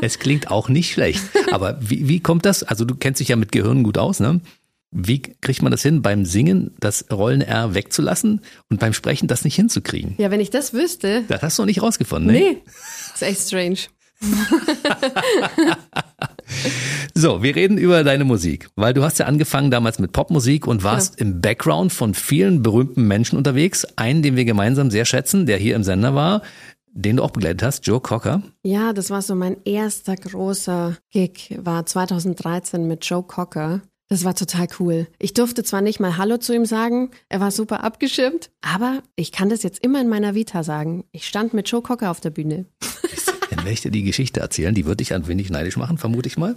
es klingt auch nicht schlecht. Aber wie, wie kommt das? Also du kennst dich ja mit Gehirn gut aus, ne? Wie kriegt man das hin, beim Singen das Rollen R wegzulassen und beim Sprechen das nicht hinzukriegen? Ja, wenn ich das wüsste. Das hast du noch nicht rausgefunden, ne? Nee. Das ist echt strange. so, wir reden über deine Musik, weil du hast ja angefangen damals mit Popmusik und warst ja. im Background von vielen berühmten Menschen unterwegs. Einen, den wir gemeinsam sehr schätzen, der hier im Sender war, den du auch begleitet hast, Joe Cocker. Ja, das war so mein erster großer Gig, war 2013 mit Joe Cocker. Das war total cool. Ich durfte zwar nicht mal Hallo zu ihm sagen, er war super abgeschirmt, aber ich kann das jetzt immer in meiner Vita sagen. Ich stand mit Joe Cocker auf der Bühne. Dann werde ich dir die Geschichte erzählen, die würde dich ein wenig neidisch machen, vermute ich mal.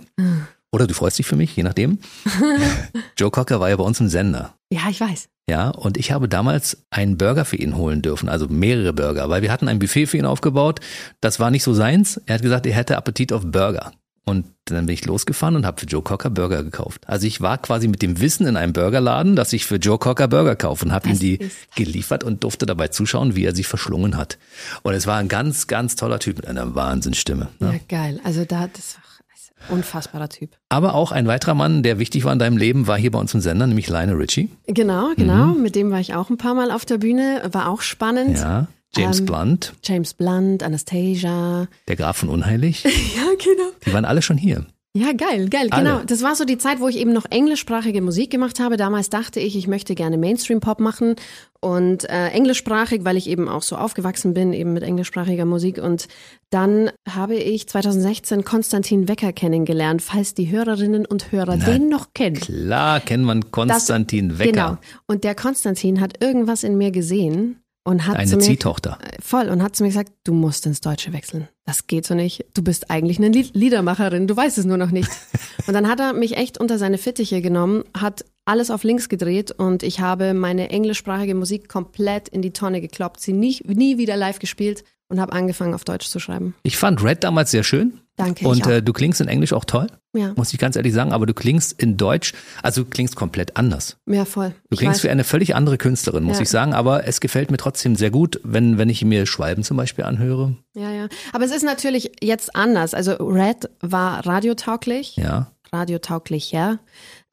Oder du freust dich für mich, je nachdem. Joe Cocker war ja bei uns im Sender. Ja, ich weiß. Ja, und ich habe damals einen Burger für ihn holen dürfen, also mehrere Burger, weil wir hatten ein Buffet für ihn aufgebaut. Das war nicht so seins. Er hat gesagt, er hätte Appetit auf Burger. Und dann bin ich losgefahren und habe für Joe Cocker Burger gekauft. Also ich war quasi mit dem Wissen in einem Burgerladen, dass ich für Joe Cocker Burger kaufe und habe ihm die geliefert und durfte dabei zuschauen, wie er sie verschlungen hat. Und es war ein ganz, ganz toller Typ mit einer Wahnsinnsstimme. Ne? Ja, geil. Also da, das war ein unfassbarer Typ. Aber auch ein weiterer Mann, der wichtig war in deinem Leben, war hier bei uns im Sender, nämlich Lionel Richie. Genau, genau. Mhm. Mit dem war ich auch ein paar Mal auf der Bühne. War auch spannend. Ja. James ähm, Blunt. James Blunt, Anastasia. Der Graf von Unheilig. ja, genau. Die waren alle schon hier. Ja, geil, geil, Alle. genau. Das war so die Zeit, wo ich eben noch englischsprachige Musik gemacht habe. Damals dachte ich, ich möchte gerne Mainstream-Pop machen und äh, englischsprachig, weil ich eben auch so aufgewachsen bin, eben mit englischsprachiger Musik. Und dann habe ich 2016 Konstantin Wecker kennengelernt, falls die Hörerinnen und Hörer den noch kennen. Klar kennt man Konstantin Das- Wecker, Genau. Und der Konstantin hat irgendwas in mir gesehen und hat zu eine mir Ziehtochter. voll und hat zu mir gesagt, du musst ins Deutsche wechseln. Das geht so nicht. Du bist eigentlich eine Lied Liedermacherin, du weißt es nur noch nicht. und dann hat er mich echt unter seine Fittiche genommen, hat alles auf links gedreht und ich habe meine englischsprachige Musik komplett in die Tonne gekloppt, sie nie, nie wieder live gespielt und habe angefangen auf Deutsch zu schreiben. Ich fand Red damals sehr schön. Danke. Und äh, du klingst in Englisch auch toll, ja, muss ich ganz ehrlich sagen, aber du klingst in Deutsch, also du klingst komplett anders. ja, voll. Du klingst wie eine völlig andere Künstlerin, muss Ja. ich sagen, aber es gefällt mir trotzdem sehr gut, wenn, wenn ich mir Schwalben zum Beispiel anhöre. Ja, ja. Aber es ist natürlich jetzt anders. Also Red war radiotauglich. Ja. radiotauglich, ja.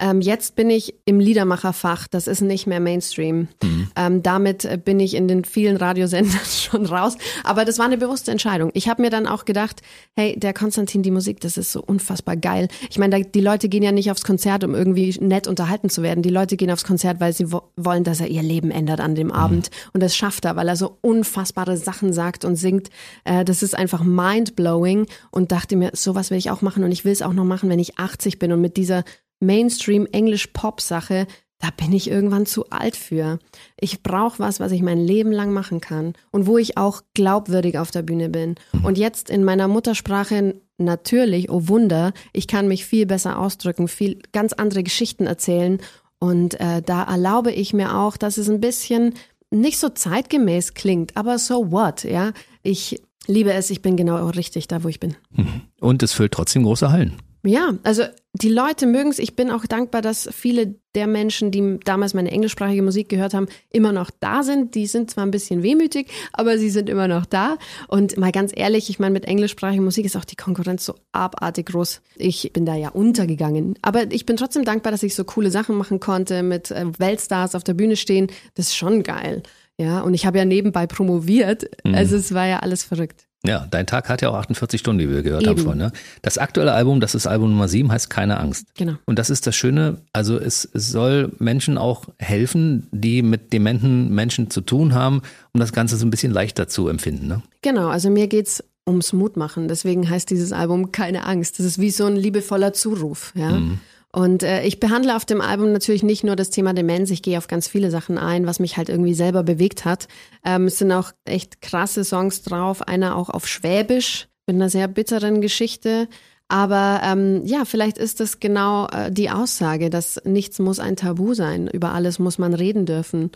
Ähm, jetzt bin ich im Liedermacherfach, das ist nicht mehr Mainstream. Ähm, damit äh, bin ich in den vielen Radiosendern schon raus. Aber das war eine bewusste Entscheidung. Ich habe mir dann auch gedacht, hey, der Konstantin, die Musik, das ist so unfassbar geil. Ich meine, die Leute gehen ja nicht aufs Konzert, um irgendwie nett unterhalten zu werden. Die Leute gehen aufs Konzert, weil sie wo wollen, dass er ihr Leben ändert an dem Abend. Und das schafft er, weil er so unfassbare Sachen sagt und singt. Äh, das ist einfach mind-blowing und dachte mir, sowas will ich auch machen und ich will es auch noch machen, wenn ich 80 bin und mit dieser Mainstream-Englisch-Pop-Sache, da bin ich irgendwann zu alt für. Ich brauche was, was ich mein Leben lang machen kann und wo ich auch glaubwürdig auf der Bühne bin. Und jetzt in meiner Muttersprache natürlich, oh Wunder, ich kann mich viel besser ausdrücken, viel ganz andere Geschichten erzählen und äh, da erlaube ich mir auch, dass es ein bisschen nicht so zeitgemäß klingt, aber so what, ja? Ich liebe es, ich bin genau richtig da, wo ich bin. Und es füllt trotzdem große Hallen. Ja, also die Leute mögen es. Ich bin auch dankbar, dass viele der Menschen, die damals meine englischsprachige Musik gehört haben, immer noch da sind. Die sind zwar ein bisschen wehmütig, aber sie sind immer noch da. Und mal ganz ehrlich, ich meine, mit englischsprachiger Musik ist auch die Konkurrenz so abartig groß. Ich bin da ja untergegangen. Aber ich bin trotzdem dankbar, dass ich so coole Sachen machen konnte, mit äh, Weltstars auf der Bühne stehen. Das ist schon geil. Ja, und ich habe ja nebenbei promoviert. Also es war ja alles verrückt. Ja, dein Tag hat ja auch 48 Stunden, wie wir gehört haben Eben. vorhin. Ne? Das aktuelle Album, das ist Album Nummer 7, heißt Keine Angst. Genau. Und das ist das Schöne, also es, es soll Menschen auch helfen, die mit dementen Menschen zu tun haben, um das Ganze so ein bisschen leichter zu empfinden. Ne? Genau, also mir geht's ums Mutmachen. Deswegen heißt dieses Album Keine Angst. Das ist wie so ein liebevoller Zuruf. Ja? Und äh, ich behandle auf dem Album natürlich nicht nur das Thema Demenz, ich gehe auf ganz viele Sachen ein, was mich halt irgendwie selber bewegt hat. Ähm, es sind auch echt krasse Songs drauf, einer auch auf Schwäbisch mit einer sehr bitteren Geschichte. Aber ähm, ja, vielleicht ist das genau äh, die Aussage, dass nichts muss ein Tabu sein, über alles muss man reden dürfen.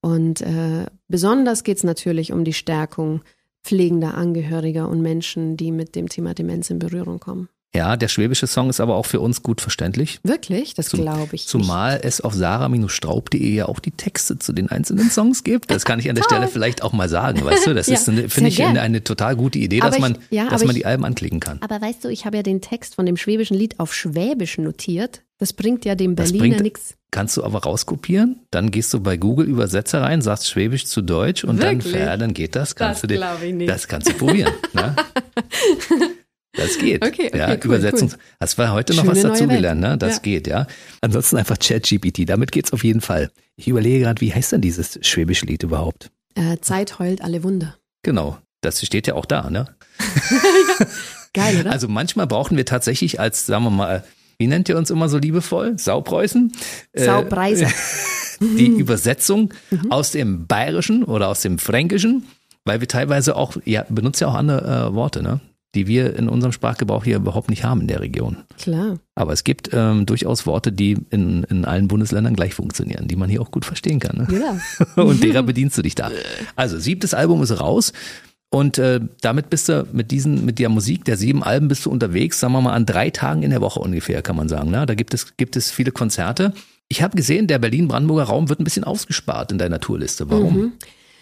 Und äh, besonders geht's natürlich um die Stärkung pflegender Angehöriger und Menschen, die mit dem Thema Demenz in Berührung kommen. Ja, der schwäbische Song ist aber auch für uns gut verständlich. Wirklich? Das glaube ich. Zumal es auf sarah-straub.de ja auch die Texte zu den einzelnen Songs gibt. Das kann ich an der Stelle vielleicht auch mal sagen, weißt du? Das Ja, ist, finde ich, eine, eine total gute Idee, Aber dass ich- man, ja, dass man ich- die Alben anklicken kann. nicht. Aber weißt du, ich habe ja den Text von dem schwäbischen Lied auf Schwäbisch notiert. Das bringt ja dem Berliner nichts. Kannst du aber rauskopieren, dann gehst du bei Google Übersetzer rein, sagst Schwäbisch zu Deutsch und dann, Wirklich? ja, dann geht das. Kannst Das du dir- glaub ich nicht. Das kannst du probieren. ne? Das geht. Okay, okay, ja, cool, Übersetzung. cool. Hast du heute noch Schöne was dazugelernt, ne? Das Ja. geht, ja. Ansonsten einfach ChatGPT, damit geht's auf jeden Fall. Ich überlege gerade, wie heißt denn dieses schwäbische Lied überhaupt? Äh, Zeit heult alle Wunder. Genau. Das steht ja auch da, ne? Geil, oder? Also manchmal brauchen wir tatsächlich als, sagen wir mal, wie nennt ihr uns immer so liebevoll? Saupreußen? Äh, Saupreise. die Übersetzung aus dem Bayerischen oder aus dem Fränkischen, weil wir teilweise auch, ja, benutzen ja auch andere äh, Worte, ne? Die wir in unserem Sprachgebrauch hier überhaupt nicht haben in der Region. Klar. Aber es gibt ähm, durchaus Worte, die in, in allen Bundesländern gleich funktionieren, die man hier auch gut verstehen kann. Ne? Ja. und derer bedienst du dich da. Also, siebtes Album ist raus. Und äh, damit bist du mit diesen, mit der Musik der sieben Alben bist du unterwegs, sagen wir mal, an drei Tagen in der Woche ungefähr, kann man sagen. Ne? Da gibt es, gibt es viele Konzerte. Ich habe gesehen, der Berlin-Brandenburger Raum wird ein bisschen ausgespart in deiner Tourliste. Warum? Mhm.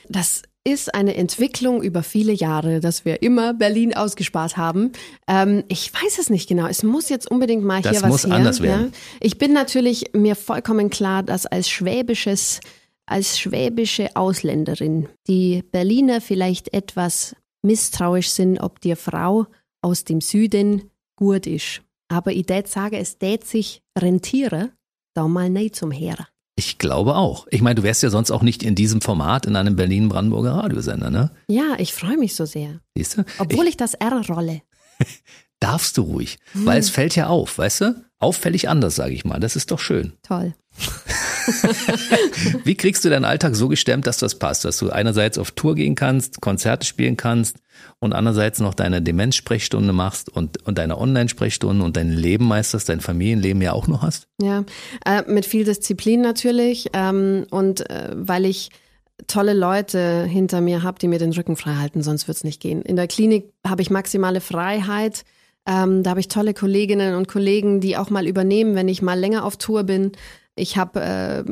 Das ist eine Entwicklung über viele Jahre, dass wir immer Berlin ausgespart haben. Ähm, ich weiß es nicht genau. Es muss jetzt unbedingt mal Das hier was muss her. anders werden. Ja? Ich bin natürlich mir vollkommen klar, dass als schwäbisches, als schwäbische Ausländerin die Berliner vielleicht etwas misstrauisch sind, ob die Frau aus dem Süden gut ist. aber ich sage, es tät sich rentiere, da mal nicht zum Heere. Ich glaube auch. Ich meine, du wärst ja sonst auch nicht in diesem Format in einem Berlin-Brandenburger Radiosender, ne? Ja, ich freue mich so sehr. Siehst du? Obwohl ich, ich, das R rolle. darfst du ruhig, weil es fällt ja auf, weißt du? Auffällig anders, sage ich mal. Das ist doch schön. Toll. Wie kriegst du deinen Alltag so gestemmt, dass das passt, dass du einerseits auf Tour gehen kannst, Konzerte spielen kannst und andererseits noch deine Demenz-Sprechstunde machst und, und deine Online-Sprechstunden und dein Leben meisterst, dein Familienleben ja auch noch hast? Ja, äh, mit viel Disziplin natürlich ähm, und äh, weil ich tolle Leute hinter mir habe, die mir den Rücken frei halten, sonst wird's nicht gehen. In der Klinik habe ich maximale Freiheit. Ähm, da habe ich tolle Kolleginnen und Kollegen, die auch mal übernehmen, wenn ich mal länger auf Tour bin. Ich habe äh,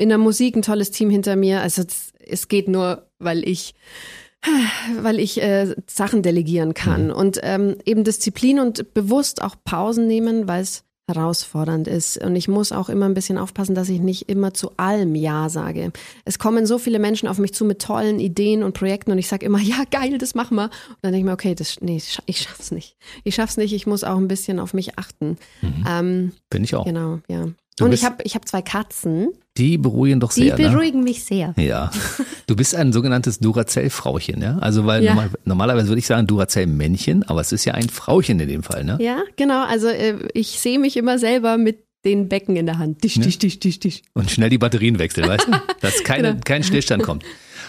in der Musik ein tolles Team hinter mir. Also es, es geht nur, weil ich weil ich äh, Sachen delegieren kann und ähm, eben Disziplin und bewusst auch Pausen nehmen, weil es herausfordernd ist. Und ich muss auch immer ein bisschen aufpassen, dass ich nicht immer zu allem Ja sage. Es kommen so viele Menschen auf mich zu mit tollen Ideen und Projekten und ich sage immer, ja, geil, das machen wir. Und dann denke ich mir, okay, das, nee, ich schaff's nicht. Ich schaff's nicht, ich muss auch ein bisschen auf mich achten. Mhm. Ähm, Bin ich auch. genau, ja. Du und ich habe ich hab zwei Katzen, Die beruhigen doch die sehr, ne? beruhigen mich sehr. Ja. Du bist ein sogenanntes Duracell-Frauchen, ja? Also, weil Ja. normal, normalerweise würde ich sagen Duracell-Männchen, aber es ist ja ein Frauchen in dem Fall, ne? Ja, genau. Also äh, ich sehe mich immer selber mit den Becken in der Hand. Tisch, tisch, tisch, tisch, tisch. Und schnell die Batterien wechseln, weißt du? Dass keine, Genau. kein Stillstand kommt.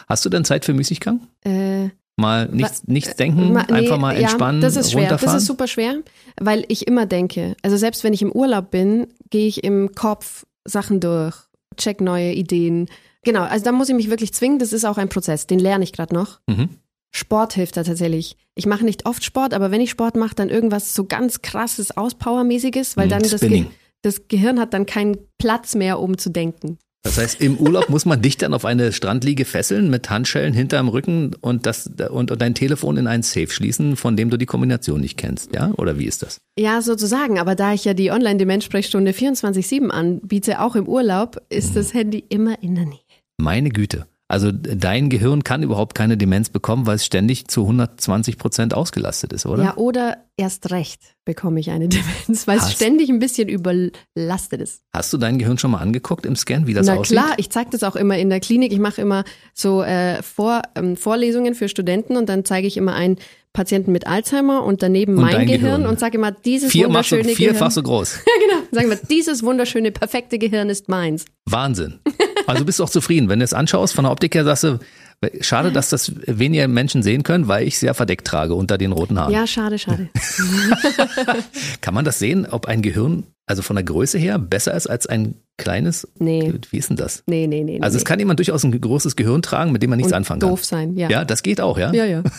Hast du denn Zeit für Müßiggang? Äh, Mal nichts, nichts denken, Ma- nee, einfach mal entspannen, Ja, das ist schwer. runterfahren? Das ist super schwer, weil ich immer denke, also selbst wenn ich im Urlaub bin, gehe ich im Kopf Sachen durch, check neue Ideen. Genau, also da muss ich mich wirklich zwingen. Das ist auch ein Prozess, den lerne ich gerade noch. Mhm. Sport hilft da tatsächlich. Ich mache nicht oft Sport, aber wenn ich Sport mache, dann irgendwas so ganz krasses, Auspowermäßiges, weil Mhm, dann das, Ge das Gehirn hat dann keinen Platz mehr, um zu denken. Das heißt, im Urlaub muss man dich dann auf eine Strandliege fesseln mit Handschellen hinterm Rücken und das und, und dein Telefon in einen Safe schließen, von dem du die Kombination nicht kennst, ja? Oder wie ist das? Ja, sozusagen. Aber da ich ja die Online-Demenz-Sprechstunde 24-7 anbiete, auch im Urlaub, ist das Handy immer in der Nähe. Meine Güte. Also dein Gehirn kann überhaupt keine Demenz bekommen, weil es ständig zu 120 Prozent ausgelastet ist, oder? Ja, oder erst recht bekomme ich eine Demenz, weil es Hast- ständig ein bisschen überlastet ist. Hast du dein Gehirn schon mal angeguckt im Scan, wie das Na aussieht? klar, ich zeige das auch immer in der Klinik. Ich mache immer so äh, Vor, ähm, Vorlesungen für Studenten und dann zeige ich immer einen Patienten mit Alzheimer und daneben Und mein Gehirn, Gehirn. und sage immer, dieses Vierfach so, wunderschöne vierfach Gehirn. so groß. Ja, genau. Sagen wir, dieses wunderschöne, perfekte Gehirn ist meins. Wahnsinn. Also bist du auch zufrieden. Wenn du es anschaust, von der Optik her sagst du, schade, dass das weniger Menschen sehen können, weil ich sehr verdeckt trage unter den roten Haaren. Ja, schade, schade. Kann man das sehen, ob ein Gehirn, also von der Größe her, besser ist als ein kleines? Nee. Wie ist denn das? Nee, nee, nee. Also nee. es kann jemand durchaus ein großes Gehirn tragen, mit dem man nichts und anfangen kann. doof sein, ja. Ja, das geht auch, ja? Ja, ja.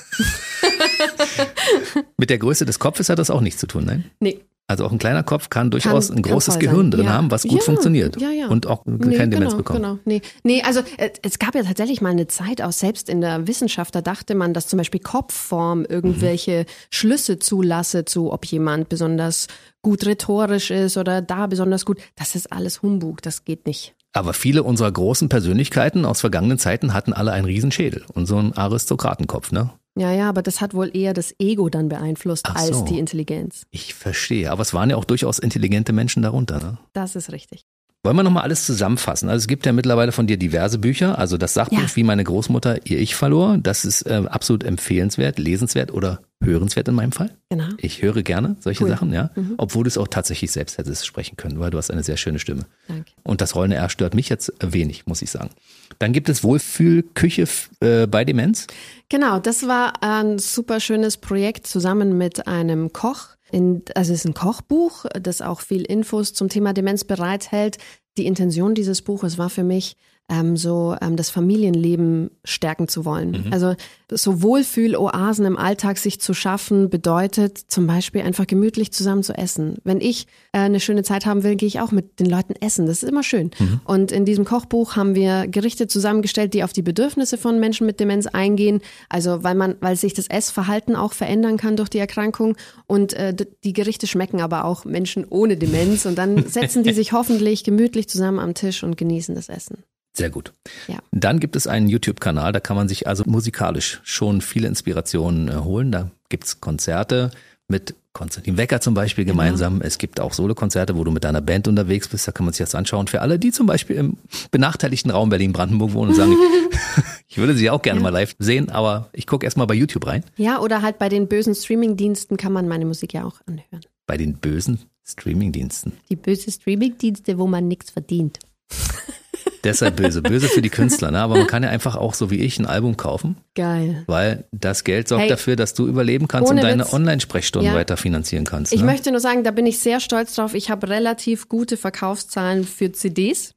Mit der Größe des Kopfes hat das auch nichts zu tun, nein? Nee. Also auch ein kleiner Kopf kann durchaus Kann- ein großes Gehirn drin Ja. haben, was gut Ja, funktioniert ja, ja. und auch Nee, keine Demenz genau, bekommt. Genau. Nee, nee also äh, es gab ja tatsächlich mal eine Zeit, auch selbst in der Wissenschaft, da dachte man, dass zum Beispiel Kopfform irgendwelche Schlüsse zulasse zu, ob jemand besonders gut rhetorisch ist oder da besonders gut. Das ist alles Humbug, das geht nicht. Aber viele unserer großen Persönlichkeiten aus vergangenen Zeiten hatten alle einen Riesenschädel und so einen Aristokratenkopf, ne? Ja, ja, aber das hat wohl eher das Ego dann beeinflusst Ach als so. die Intelligenz. Ich verstehe. Aber es waren ja auch durchaus intelligente Menschen darunter, ne? Das ist richtig. Wollen wir nochmal alles zusammenfassen? Also es gibt ja mittlerweile von dir diverse Bücher. Also das Sachbuch, Ja. wie meine Großmutter ihr Ich verlor, das ist äh, absolut empfehlenswert, lesenswert oder hörenswert in meinem Fall. Genau. Ich höre gerne solche Cool. Sachen, ja. Obwohl du es auch tatsächlich selbst hättest sprechen können, weil du hast eine sehr schöne Stimme. Danke. Und das rollende R stört mich jetzt wenig, muss ich sagen. Dann gibt es Wohlfühlküche äh, bei Demenz. Genau, das war ein super schönes Projekt zusammen mit einem Koch. In, also es ist ein Kochbuch, das auch viel Infos zum Thema Demenz bereithält. Die Intention dieses Buches war für mich, ähm, so ähm, das Familienleben stärken zu wollen. Also so Wohlfühl-Oasen im Alltag sich zu schaffen, bedeutet zum Beispiel einfach gemütlich zusammen zu essen. Wenn ich äh, eine schöne Zeit haben will, gehe ich auch mit den Leuten essen. Das ist immer schön. Und in diesem Kochbuch haben wir Gerichte zusammengestellt, die auf die Bedürfnisse von Menschen mit Demenz eingehen. Also weil man, weil sich das Essverhalten auch verändern kann durch die Erkrankung. Und äh, die Gerichte schmecken aber auch Menschen ohne Demenz. Und dann setzen die sich hoffentlich gemütlich zusammen am Tisch und genießen das Essen. Sehr gut. Ja. Dann gibt es einen YouTube-Kanal, da kann man sich also musikalisch schon viele Inspirationen äh, holen. Da gibt's Konzerte mit Konstantin Wecker zum Beispiel Genau. gemeinsam. Es gibt auch Solokonzerte, wo du mit deiner Band unterwegs bist. Da kann man sich das anschauen. Für alle, die zum Beispiel im benachteiligten Raum Berlin-Brandenburg wohnen und sagen, ich würde sie auch gerne mal live sehen, aber ich gucke erstmal bei YouTube rein. Ja, oder halt bei den bösen Streamingdiensten kann man meine Musik ja auch anhören. Bei den bösen Streamingdiensten. Die böse Streamingdienste, wo man nichts verdient. Deshalb böse. Böse für die Künstler, ne? Aber man kann ja einfach auch, so wie ich, ein Album kaufen, Geil. weil das Geld sorgt Hey, dafür, dass du überleben kannst und deine. Online-Sprechstunden Ja. weiter finanzieren kannst. Ich ne? möchte nur sagen, da bin ich sehr stolz drauf. Ich habe relativ gute Verkaufszahlen für CDs.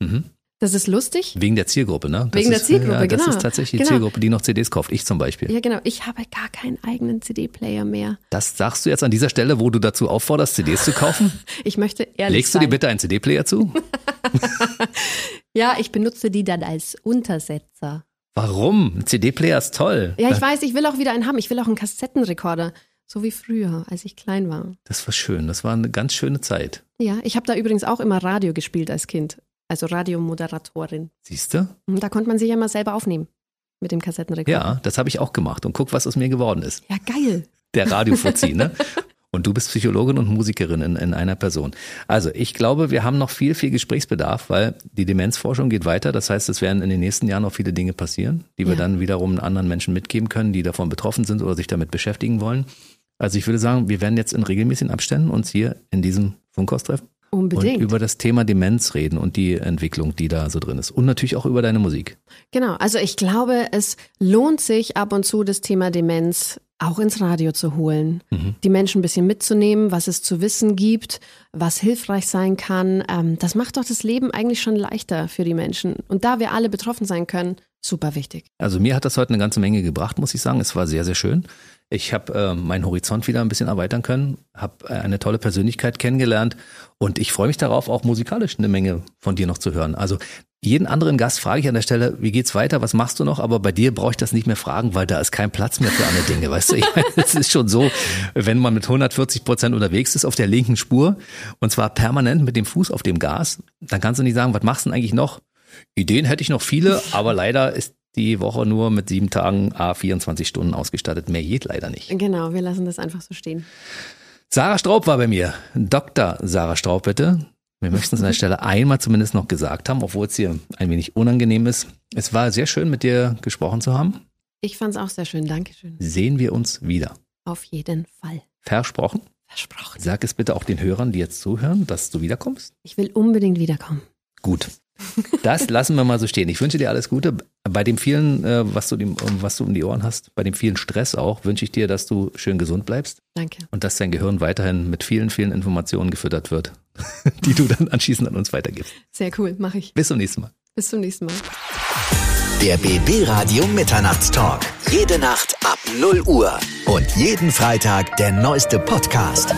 Das ist lustig. Wegen der Zielgruppe, ne? Das Wegen der ist, Zielgruppe, ja, Das genau. ist tatsächlich die Genau. Zielgruppe, die noch CDs kauft. Ich zum Beispiel. Ja, genau. Ich habe gar keinen eigenen CD-Player mehr. Das sagst du jetzt an dieser Stelle, wo du dazu aufforderst, CDs zu kaufen? Ich möchte ehrlich Legst du sein. dir bitte einen CD-Player zu? Ja, ich benutze die dann als Untersetzer. Warum? Ein CD-Player ist toll. Ja, ich weiß, ich will auch wieder einen haben. Ich will auch einen Kassettenrekorder. So wie früher, als ich klein war. Das war schön. Das war eine ganz schöne Zeit. Ja, ich habe da übrigens auch immer Radio gespielt als Kind. Also Radiomoderatorin. Siehst du? Und Da konnte man sich ja immer selber aufnehmen. Mit dem Kassettenrekorder. Ja, das habe ich auch gemacht. Und guck, was aus mir geworden ist. Ja, geil. Der Radiofuzzi, ne? Und du bist Psychologin und Musikerin in, in einer Person. Also ich glaube, wir haben noch viel, viel Gesprächsbedarf, weil die Demenzforschung geht weiter. Das heißt, es werden in den nächsten Jahren noch viele Dinge passieren, die wir Ja. dann wiederum anderen Menschen mitgeben können, die davon betroffen sind oder sich damit beschäftigen wollen. Also ich würde sagen, wir werden jetzt in regelmäßigen Abständen uns hier in diesem Funkhaus treffen Unbedingt. und über das Thema Demenz reden und die Entwicklung, die da so drin ist. Und natürlich auch über deine Musik. Genau, also ich glaube, es lohnt sich ab und zu das Thema Demenz auch ins Radio zu holen, die Menschen ein bisschen mitzunehmen, was es zu wissen gibt, was hilfreich sein kann. Ähm, das macht doch das Leben eigentlich schon leichter für die Menschen. Und da wir alle betroffen sein können, super wichtig. Also mir hat das heute eine ganze Menge gebracht, muss ich sagen. Es war sehr, sehr schön. Ich habe äh, meinen Horizont wieder ein bisschen erweitern können, habe äh, eine tolle Persönlichkeit kennengelernt und ich freue mich darauf, auch musikalisch eine Menge von dir noch zu hören. Also jeden anderen Gast frage ich an der Stelle, wie geht's weiter, was machst du noch? Aber bei dir brauche ich das nicht mehr fragen, weil da ist kein Platz mehr für andere Dinge, weißt du? Ich meine, es ist schon so, wenn man mit 140 Prozent unterwegs ist auf der linken Spur und zwar permanent mit dem Fuß auf dem Gas, dann kannst du nicht sagen, was machst du denn eigentlich noch? Ideen hätte ich noch viele, aber leider ist die Woche nur mit sieben Tagen A 24 Stunden ausgestattet. Mehr geht leider nicht. Genau, wir lassen das einfach so stehen. Sarah Straub war bei mir. Dr. Sarah Straub, bitte. Wir möchten es an der Stelle einmal zumindest noch gesagt haben, obwohl es hier ein wenig unangenehm ist. Es war sehr schön, mit dir gesprochen zu haben. Ich fand es auch sehr schön. Dankeschön. Sehen wir uns wieder. Auf jeden Fall. Versprochen. Versprochen. Sag es bitte auch den Hörern, die jetzt zuhören, dass du wiederkommst. Ich will unbedingt wiederkommen. Gut. Das lassen wir mal so stehen. Ich wünsche dir alles Gute. Bei dem vielen, äh, was du, dem, was du um die Ohren hast, bei dem vielen Stress auch, wünsche ich dir, dass du schön gesund bleibst Danke. und dass dein Gehirn weiterhin mit vielen, vielen Informationen gefüttert wird, die du dann anschließend an uns weitergibst. Sehr cool, mache ich. Bis zum nächsten Mal. Bis zum nächsten Mal. Der BB Radio Mitternachtstalk. Jede Nacht ab 0 Uhr. Und jeden Freitag der neueste Podcast.